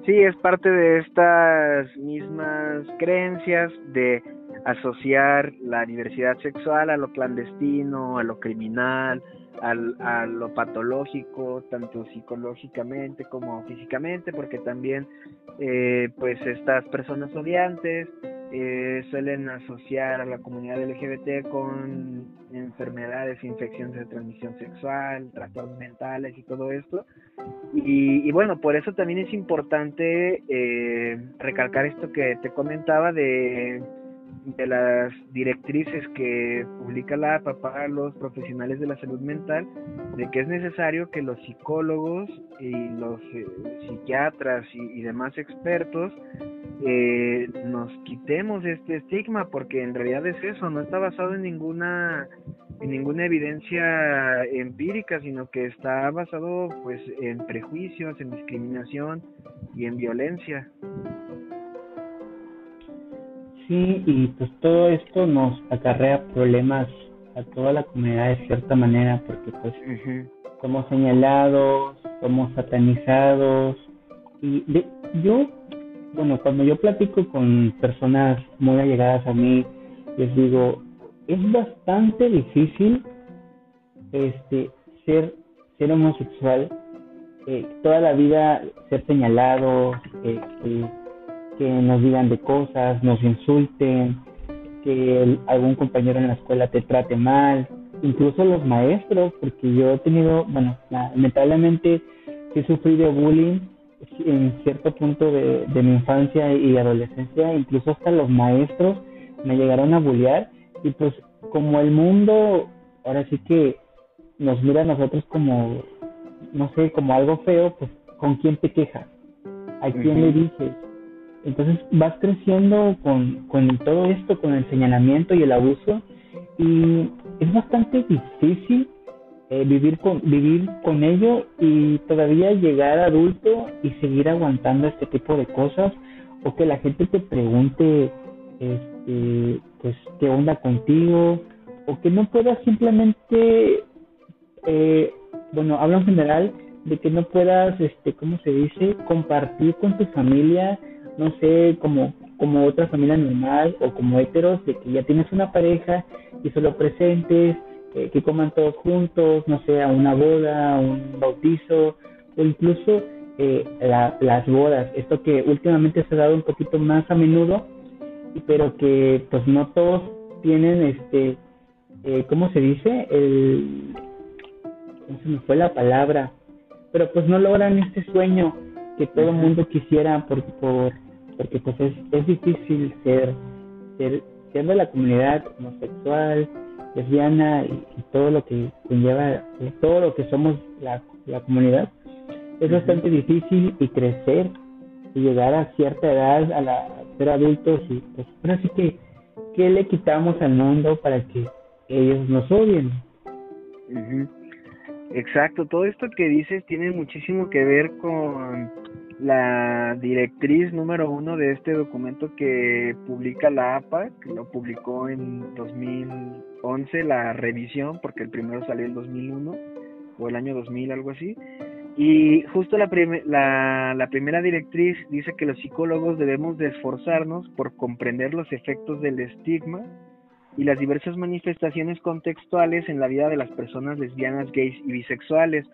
Sí, es parte de estas mismas creencias de asociar la diversidad sexual a lo clandestino, a lo criminal, a lo patológico, tanto psicológicamente como físicamente, porque también eh, pues estas personas odiantes eh, suelen asociar a la comunidad LGBT con enfermedades, infecciones de transmisión sexual, trastornos mentales y todo esto. Y, bueno, por eso también es importante eh, recalcar esto que te comentaba de de las directrices que publica la APA para los profesionales de la salud mental, de que es necesario que los psicólogos y los eh, psiquiatras y, demás expertos eh, nos quitemos este estigma, porque en realidad es eso, no está basado en ninguna en ninguna evidencia empírica, sino que está basado pues en prejuicios, en discriminación y en violencia. Sí, y pues todo esto nos acarrea problemas a toda la comunidad de cierta manera, porque pues somos señalados, somos satanizados, y yo, bueno, cuando yo platico con personas muy allegadas a mí, les digo, es bastante difícil este ser ser homosexual eh, toda la vida ser señalado eh, que nos digan de cosas, nos insulten, que algún compañero en la escuela te trate mal, incluso los maestros, porque yo he tenido, bueno, lamentablemente sí sufrí de bullying en cierto punto de, mi infancia y adolescencia, incluso hasta los maestros me llegaron a bullear y pues como el mundo ahora sí que nos mira a nosotros como, no sé, como algo feo, pues ¿con quién te quejas? ¿A quién le dices? Entonces vas creciendo con, con todo esto, con el señalamiento y el abuso, y es bastante difícil eh, vivir con vivir con ello y todavía llegar adulto y seguir aguantando este tipo de cosas o que la gente te pregunte este pues qué onda contigo o que no puedas simplemente eh, bueno hablo en general de que no puedas este cómo se dice compartir con tu familia no sé, como, como otra familia normal o como heteros, de que ya tienes una pareja y solo presentes, eh, que coman todos juntos, no sé, a una boda, a un bautizo o incluso eh, las bodas. Esto que últimamente se ha dado un poquito más a menudo, pero que pues no todos tienen este, eh, ¿cómo se dice? El, ¿Cómo se me fue la palabra? Pero pues no logran este sueño que todo el mundo quisiera por, por porque pues es, difícil ser, ser, de la comunidad homosexual, lesbiana y, todo lo que conlleva, todo lo que somos la, la comunidad, es bastante difícil y crecer y llegar a cierta edad a, la, ser adultos y pues ahora sí que ¿qué le quitamos al mundo para que ellos nos odien? Exacto, todo esto que dices tiene muchísimo que ver con la directriz número uno de este documento que publica la APA, que lo publicó en 2011, la revisión, porque el primero salió en 2001 o el año 2000, algo así. Y justo la, la, primera directriz dice que los psicólogos debemos de esforzarnos por comprender los efectos del estigma y las diversas manifestaciones contextuales en la vida de las personas lesbianas, gays y bisexuales.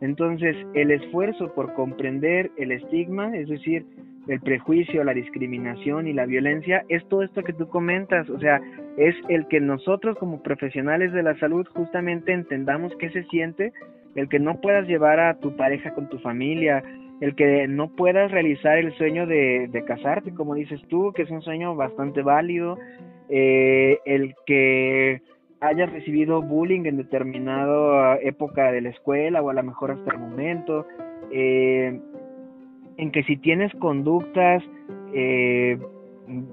Entonces, el esfuerzo por comprender el estigma, es decir, el prejuicio, la discriminación y la violencia, es todo esto que tú comentas, o sea, es el que nosotros como profesionales de la salud justamente entendamos qué se siente, el que no puedas llevar a tu pareja con tu familia, el que no puedas realizar el sueño de, de casarte, como dices tú, que es un sueño bastante válido, eh, el que hayas recibido bullying en determinada época de la escuela o a lo mejor hasta el momento, eh, en que si tienes conductas eh,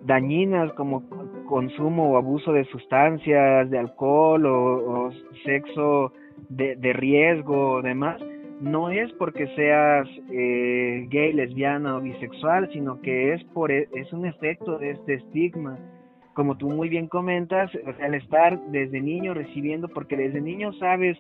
dañinas como consumo o abuso de sustancias, de alcohol o, sexo de, de, riesgo o demás, no es porque seas eh, gay, lesbiana o bisexual, sino que es por e, es un efecto de este estigma como tú muy bien comentas, o sea, estar desde niño recibiendo, porque desde niño sabes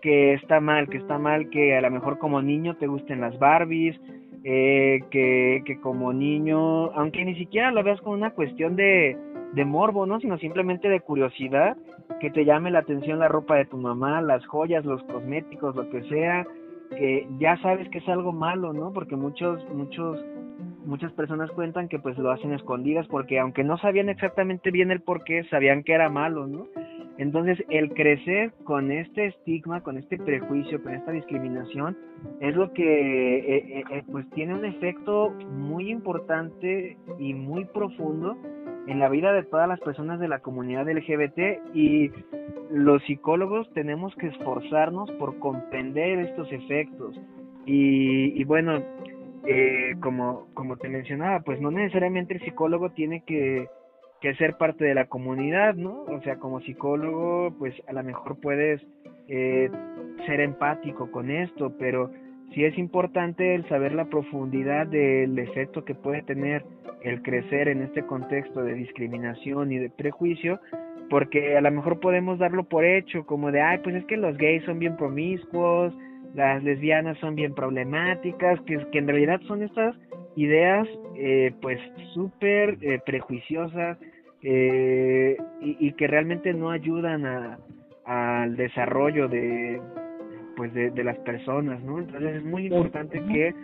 que está mal, que está mal que a lo mejor como niño te gusten las Barbies, eh, que, que como niño, aunque ni siquiera lo veas como una cuestión de, de morbo, ¿no? Sino simplemente de curiosidad, que te llame la atención la ropa de tu mamá, las joyas, los cosméticos, lo que sea, que ya sabes que es algo malo, ¿no? Porque muchos, muchos, muchas personas cuentan que pues lo hacen escondidas porque aunque no sabían exactamente bien el por qué, sabían que era malo, ¿no? Entonces, el crecer con este estigma, con este prejuicio, con esta discriminación, es lo que eh, eh, eh, pues tiene un efecto muy importante y muy profundo en la vida de todas las personas de la comunidad LGBT y los psicólogos tenemos que esforzarnos por comprender estos efectos. Y, y bueno, como, como te mencionaba, pues no necesariamente el psicólogo tiene que que ser parte de la comunidad, ¿no? O sea, como psicólogo, pues a lo mejor puedes eh, ser empático con esto, pero sí es importante el saber la profundidad del efecto que puede tener el crecer en este contexto de discriminación y de prejuicio, porque a lo mejor podemos darlo por hecho, como de, ay, pues es que los gays son bien promiscuos, las lesbianas son bien problemáticas, que, que en realidad son estas ideas eh, pues súper eh, prejuiciosas eh, y, que realmente no ayudan a, al desarrollo de pues de, las personas no entonces es muy importante que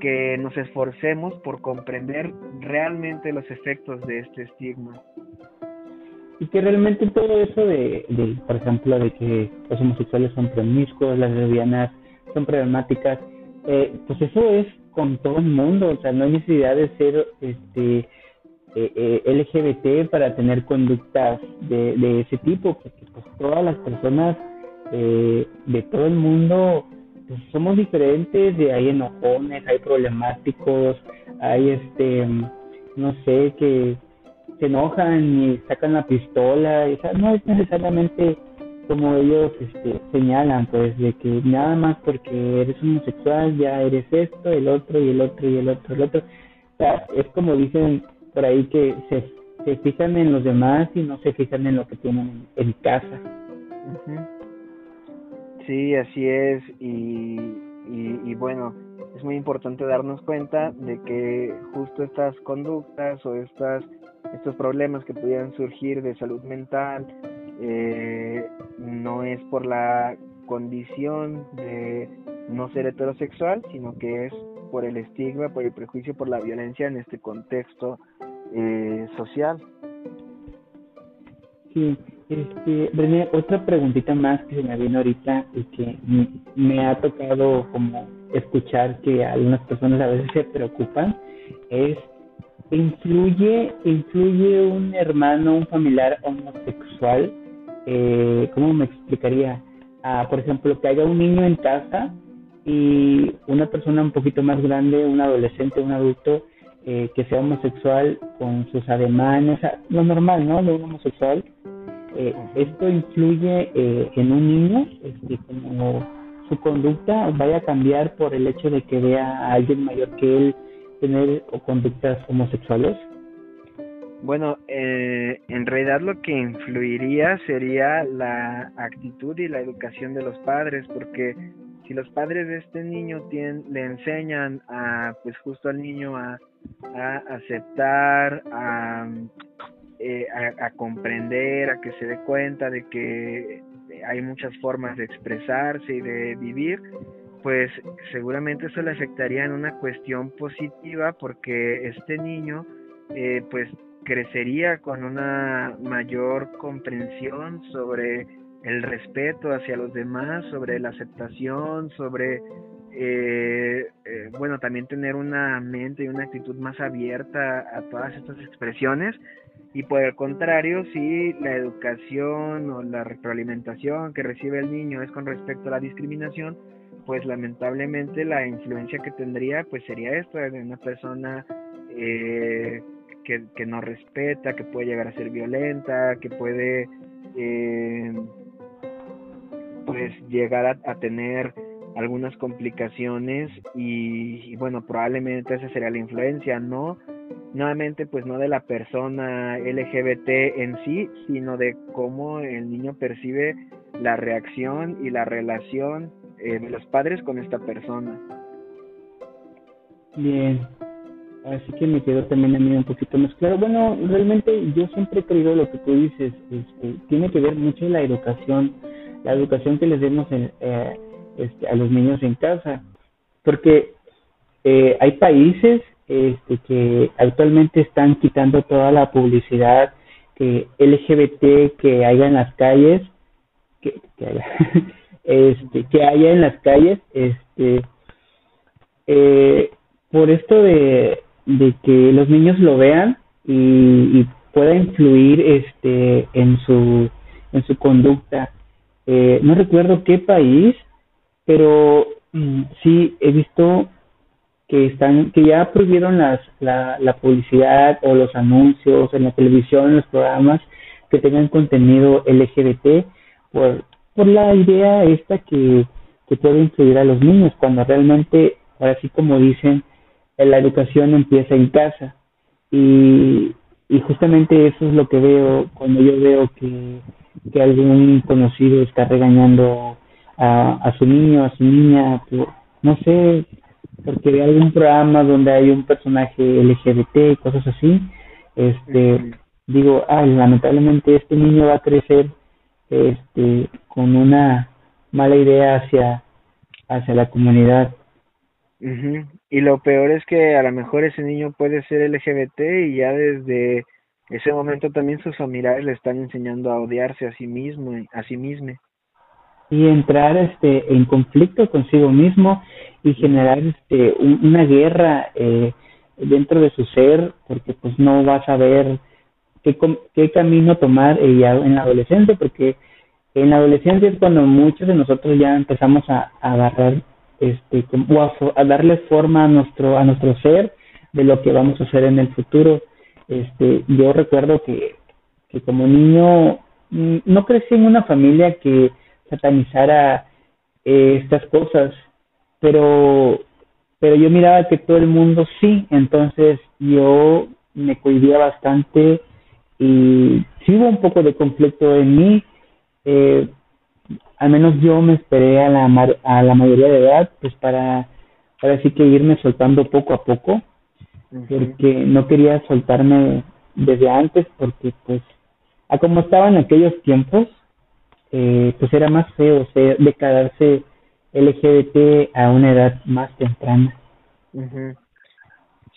que nos esforcemos por comprender realmente los efectos de este estigma y que realmente todo eso de, por ejemplo de que los homosexuales son promiscuos las lesbianas son problemáticas eh, pues eso es con todo el mundo o sea no hay necesidad de ser este eh, eh LGBT para tener conductas de, de ese tipo, porque pues todas las personas eh, de todo el mundo pues, somos diferentes, de hay enojones, hay problemáticos, hay este, no sé, que se enojan y sacan la pistola, y, no es necesariamente como ellos este, señalan, pues, de que nada más porque eres homosexual ya eres esto, el otro y el otro y el otro, el otro. O sea, es como dicen por ahí que se, se fijan en los demás y no se fijan en lo que tienen en, casa. Sí, así es. Y, y, bueno, es muy importante darnos cuenta de que justo estas conductas o estas, estos problemas que pudieran surgir de salud mental eh, no es por la condición de no ser heterosexual, sino que es por el estigma, por el prejuicio, por la violencia en este contexto eh, social. Sí, este, René, otra preguntita más que se me viene ahorita y que me ha tocado como escuchar que algunas personas a veces se preocupan es influye influye un hermano un familiar homosexual eh, cómo me explicaría ah, por ejemplo que haya un niño en casa y una persona un poquito más grande un adolescente un adulto eh, que sea homosexual con sus ademanes, lo normal, ¿no? De un homosexual. Eh, ¿Esto influye eh, en un niño? Este, como su conducta vaya a cambiar por el hecho de que vea a alguien mayor que él tener conductas homosexuales? Bueno, en realidad lo que influiría sería la actitud y la educación de los padres, porque si los padres de este niño tienen, le enseñan a, pues justo al niño a, aceptar, eh, a, a, comprender, a que se dé cuenta de que hay muchas formas de expresarse y de vivir, pues seguramente eso le afectaría en una cuestión positiva porque este niño eh, pues crecería con una mayor comprensión sobre el respeto hacia los demás, sobre la aceptación, sobre, eh, eh, bueno, también tener una mente y una actitud más abierta a todas estas expresiones. Y por el contrario, si la educación o la retroalimentación que recibe el niño es con respecto a la discriminación, pues lamentablemente la influencia que tendría pues sería esto de una persona eh, que, que, no respeta, que puede llegar a ser violenta, que puede eh, pues llegar a, tener algunas complicaciones y, bueno probablemente esa sería la influencia no nuevamente pues no de la persona LGBT en sí sino de cómo el niño percibe la reacción y la relación eh, de los padres con esta persona. Bien, así que me quedó también a mí un poquito más claro. Bueno, realmente yo siempre he creído lo que tú dices, este, tiene que ver mucho la educación, la educación que les demos eh, este, a los niños en casa, porque eh, hay países este, que actualmente están quitando toda la publicidad que LGBT que haya en las calles, que, que haya, este, que haya en las calles, este, eh, por esto de, de que los niños lo vean y, y pueda influir este en su en su conducta. Eh, no recuerdo qué país pero mm, sí he visto que están que ya prohibieron las la, la publicidad o los anuncios en la televisión en los programas que tengan contenido LGBT por por la idea esta que que puede influir a los niños cuando realmente así como dicen la educación empieza en casa. Y, y justamente eso es lo que veo cuando yo veo que, que algún conocido está regañando a, a su niño, a su niña, no sé, porque ve algún programa donde hay un personaje LGBT y cosas así, este, digo, ay, lamentablemente este niño va a crecer este con una mala idea hacia hacia la comunidad. Y lo peor es que a lo mejor ese niño puede ser LGBT y ya desde ese momento también sus familiares le están enseñando a odiarse a sí mismo, a sí mismo. Y entrar este en conflicto consigo mismo y generar este una guerra eh, dentro de su ser porque pues no va a saber qué, qué camino tomar ya en la adolescencia porque en la adolescencia es cuando muchos de nosotros ya empezamos a, a agarrar este, o a, darle forma a nuestro, a nuestro ser de lo que vamos a hacer en el futuro. Este, yo recuerdo que, que como niño mm, no crecí en una familia que satanizara eh, estas cosas, pero pero yo miraba que todo el mundo sí, entonces yo me cohibía bastante y sí hubo un poco de conflicto en mí, eh, al menos yo me esperé a la, a la mayoría de edad, pues para, para así que irme soltando poco a poco, porque no quería soltarme desde antes, porque pues, a como estaba en aquellos tiempos, eh, pues era más feo ser, declararse LGBT a una edad más temprana.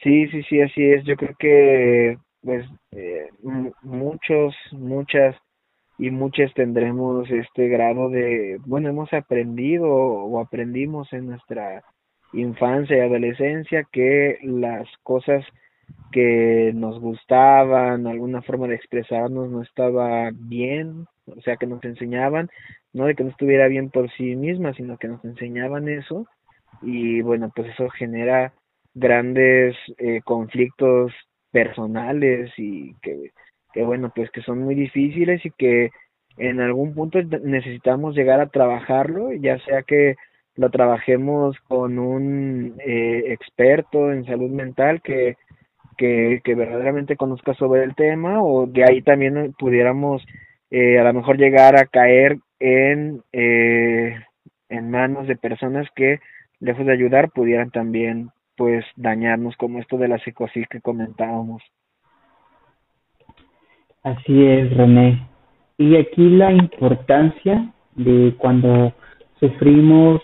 Sí, sí, sí, así es. Yo creo que pues eh, muchos, muchas y muchos tendremos este grado de, bueno, hemos aprendido o aprendimos en nuestra infancia y adolescencia que las cosas que nos gustaban, alguna forma de expresarnos no estaba bien, o sea, que nos enseñaban, no de que no estuviera bien por sí misma, sino que nos enseñaban eso. Y bueno, pues eso genera grandes eh, conflictos personales y que que bueno, pues que son muy difíciles y que en algún punto necesitamos llegar a trabajarlo, ya sea que lo trabajemos con un eh, experto en salud mental que, que, que, verdaderamente conozca sobre el tema o de ahí también pudiéramos eh, a lo mejor llegar a caer en, eh, en manos de personas que lejos de ayudar pudieran también pues dañarnos como esto de la psicosis que comentábamos. Así es, René. Y aquí la importancia de cuando sufrimos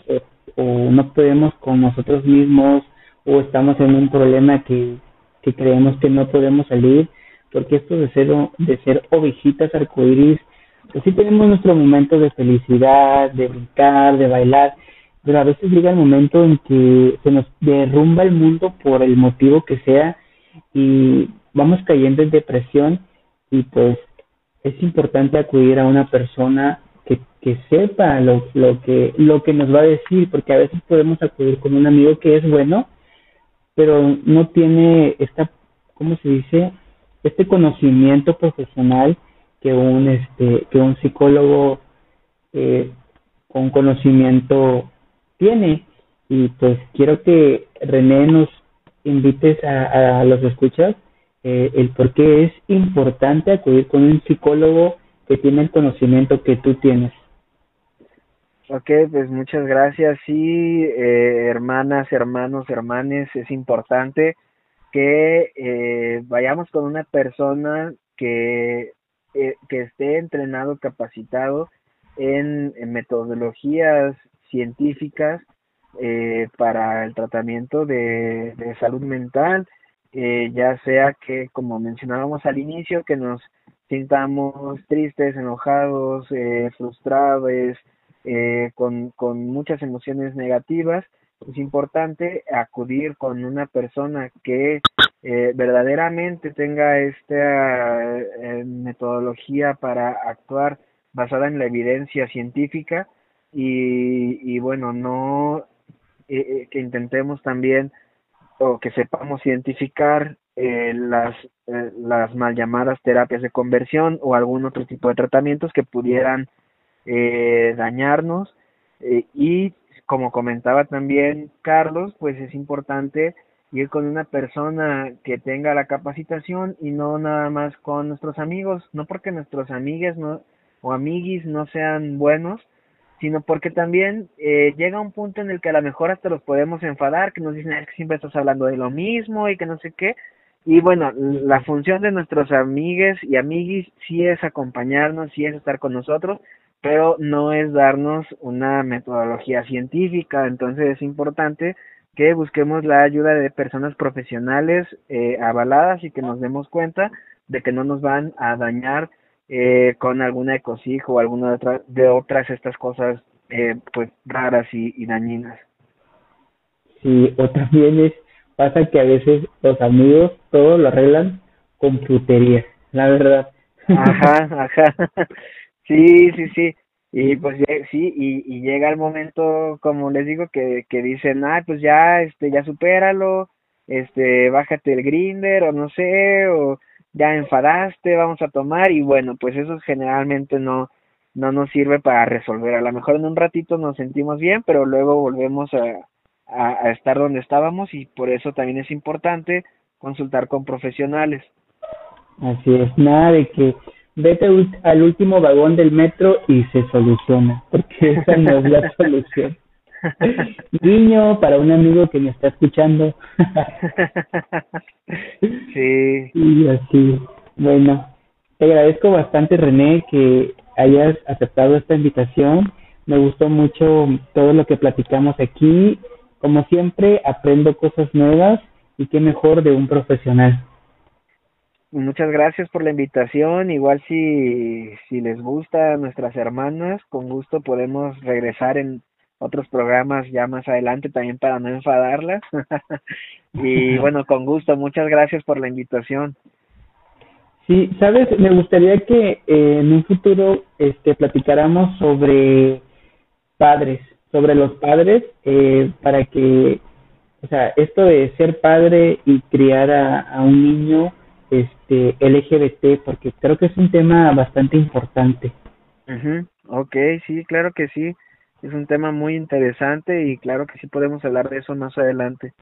o, no podemos con nosotros mismos o estamos en un problema que, que creemos que no podemos salir, porque esto de ser, de ser ovejitas arcoíris, pues sí tenemos nuestro momento de felicidad, de brincar, de bailar, pero a veces llega el momento en que se nos derrumba el mundo por el motivo que sea y vamos cayendo en depresión y pues es importante acudir a una persona que, que sepa lo, lo, que, lo que nos va a decir, porque a veces podemos acudir con un amigo que es bueno, pero no tiene esta, ¿cómo se dice? Este conocimiento profesional que un, este, que un psicólogo eh, con conocimiento tiene. Y pues quiero que René nos invites a, los escuchas eh, el por qué es importante acudir con un psicólogo que tiene el conocimiento que tú tienes. Ok, pues muchas gracias. Sí, eh, hermanas, hermanos, hermanes, es importante que eh, vayamos con una persona que, eh, que esté entrenado, capacitado en, metodologías científicas eh, para el tratamiento de, salud mental, eh, ya sea que, como mencionábamos al inicio, que nos sintamos tristes, enojados, eh, frustrados, eh, con, con muchas emociones negativas, es importante acudir con una persona que eh, verdaderamente tenga esta eh, metodología para actuar basada en la evidencia científica y, y bueno, no eh, que intentemos también o que sepamos identificar las, las mal llamadas terapias de conversión o algún otro tipo de tratamientos que pudieran dañarnos y como comentaba también Carlos, pues es importante ir con una persona que tenga la capacitación y no nada más con nuestros amigos, no porque nuestros amigues no, o amiguis no sean buenos, sino porque también eh, llega un punto en el que a lo mejor hasta los podemos enfadar, que nos dicen es que siempre estás hablando de lo mismo y que no sé qué. Y bueno, la función de nuestros amigues y amiguis sí es acompañarnos, sí es estar con nosotros, pero no es darnos una metodología científica, entonces es importante que busquemos la ayuda de personas profesionales eh, avaladas y que nos demos cuenta de que no nos van a dañar eh, con alguna ecosijo o alguna otra, de otras estas cosas eh, pues raras y, y dañinas. Sí, o también es, pasa que a veces los amigos todo lo arreglan con frutería, la verdad. Ajá, ajá. Sí, sí, sí. Y pues sí, y, y llega el momento, como les digo, que, que dicen, ah, pues ya, este, ya supéralo, este, bájate el grinder, o no sé, o ya enfadaste, vamos a tomar, y bueno, pues eso generalmente no, no nos sirve para resolver. A lo mejor en un ratito nos sentimos bien, pero luego volvemos a, a estar donde estábamos, y por eso también es importante consultar con profesionales. Así es, nada de que vete al último vagón del metro y se soluciona, porque esa no es la solución. Guiño para un amigo que me está escuchando. sí. Y así. Bueno, te agradezco bastante, René, que hayas aceptado esta invitación. Me gustó mucho todo lo que platicamos aquí. Como siempre, aprendo cosas nuevas y qué mejor de un profesional. Muchas gracias por la invitación. Igual si, si les gusta a nuestras hermanas, con gusto podemos regresar en otros programas ya más adelante también para no enfadarlas. y bueno, con gusto. Muchas gracias por la invitación. Sí, sabes, me gustaría que eh, en un futuro este platicáramos sobre padres, sobre los padres, eh, para que, o sea, esto de ser padre y criar a, a un niño este LGBT porque creo que es un tema bastante importante. mhm okay sí, claro que sí. Es un tema muy interesante y claro que sí podemos hablar de eso más adelante.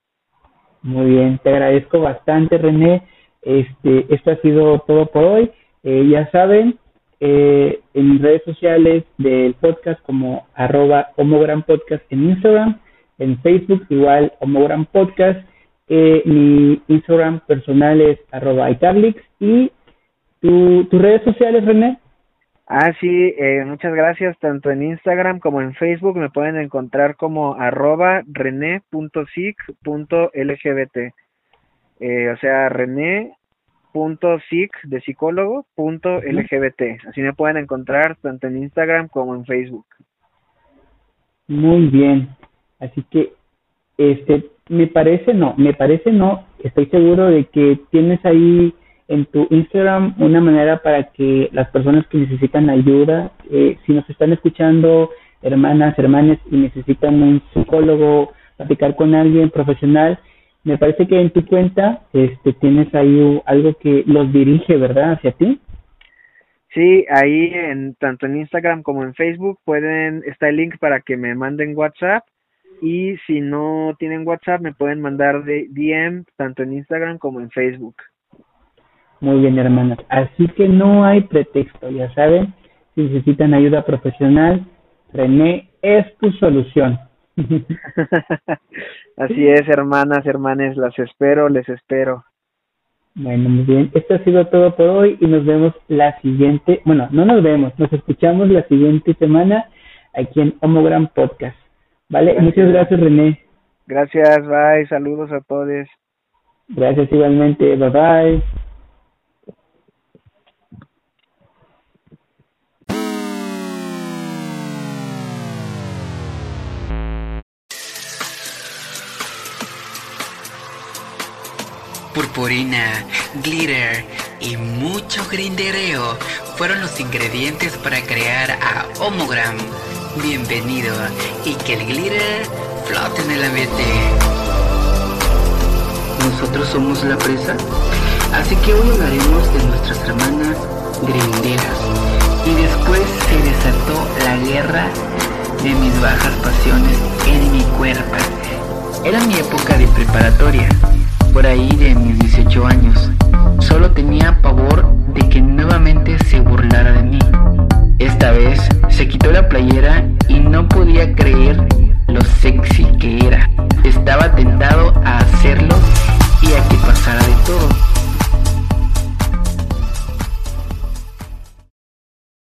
Muy bien, te agradezco bastante, René. Este, esto ha sido todo por hoy. Eh, ya saben, eh, en mis redes sociales del podcast como arroba homogram podcast en Instagram, en Facebook igual homogram podcast eh, mi Instagram personal es arroba y tu, tus redes sociales, René. Ah, sí, eh, muchas gracias. Tanto en Instagram como en Facebook me pueden encontrar como arroba rené.sic.lgbt. Eh, o sea, rené.sic de psicólogo punto lgbt. Así me pueden encontrar tanto en Instagram como en Facebook. Muy bien. Así que, este, me parece no, me parece no, estoy seguro de que tienes ahí en tu Instagram una manera para que las personas que necesitan ayuda, eh, si nos están escuchando hermanas, hermanes y necesitan un psicólogo, platicar con alguien profesional, me parece que en tu cuenta este tienes ahí algo que los dirige, ¿verdad? Hacia ti. Sí, ahí en tanto en Instagram como en Facebook pueden está el link para que me manden WhatsApp y si no tienen WhatsApp, me pueden mandar de DM tanto en Instagram como en Facebook. Muy bien, hermanas. Así que no hay pretexto, ya saben. Si necesitan ayuda profesional, René es tu solución. Así es, hermanas, hermanes, las espero, les espero. Bueno, muy bien. Esto ha sido todo por hoy y nos vemos la siguiente, bueno, no nos vemos, nos escuchamos la siguiente semana aquí en Homogram Podcast. ¿Vale? Muchas gracias, René. Gracias, bye, saludos a todos. Gracias igualmente, bye bye. Purpurina, glitter y mucho grindereo fueron los ingredientes para crear a Homogram. Bienvenido y que el glitter flote en el ambiente. Nosotros somos la presa, así que hoy hablaremos de nuestras hermanas grinderas. Y después se desató la guerra de mis bajas pasiones en mi cuerpo. Era mi época de preparatoria por ahí de mis 18 años. Solo tenía pavor de que nuevamente se burlara de mí. Esta vez se quitó la playera y no podía creer lo sexy que era. Estaba tentado a hacerlo y a que pasara de todo.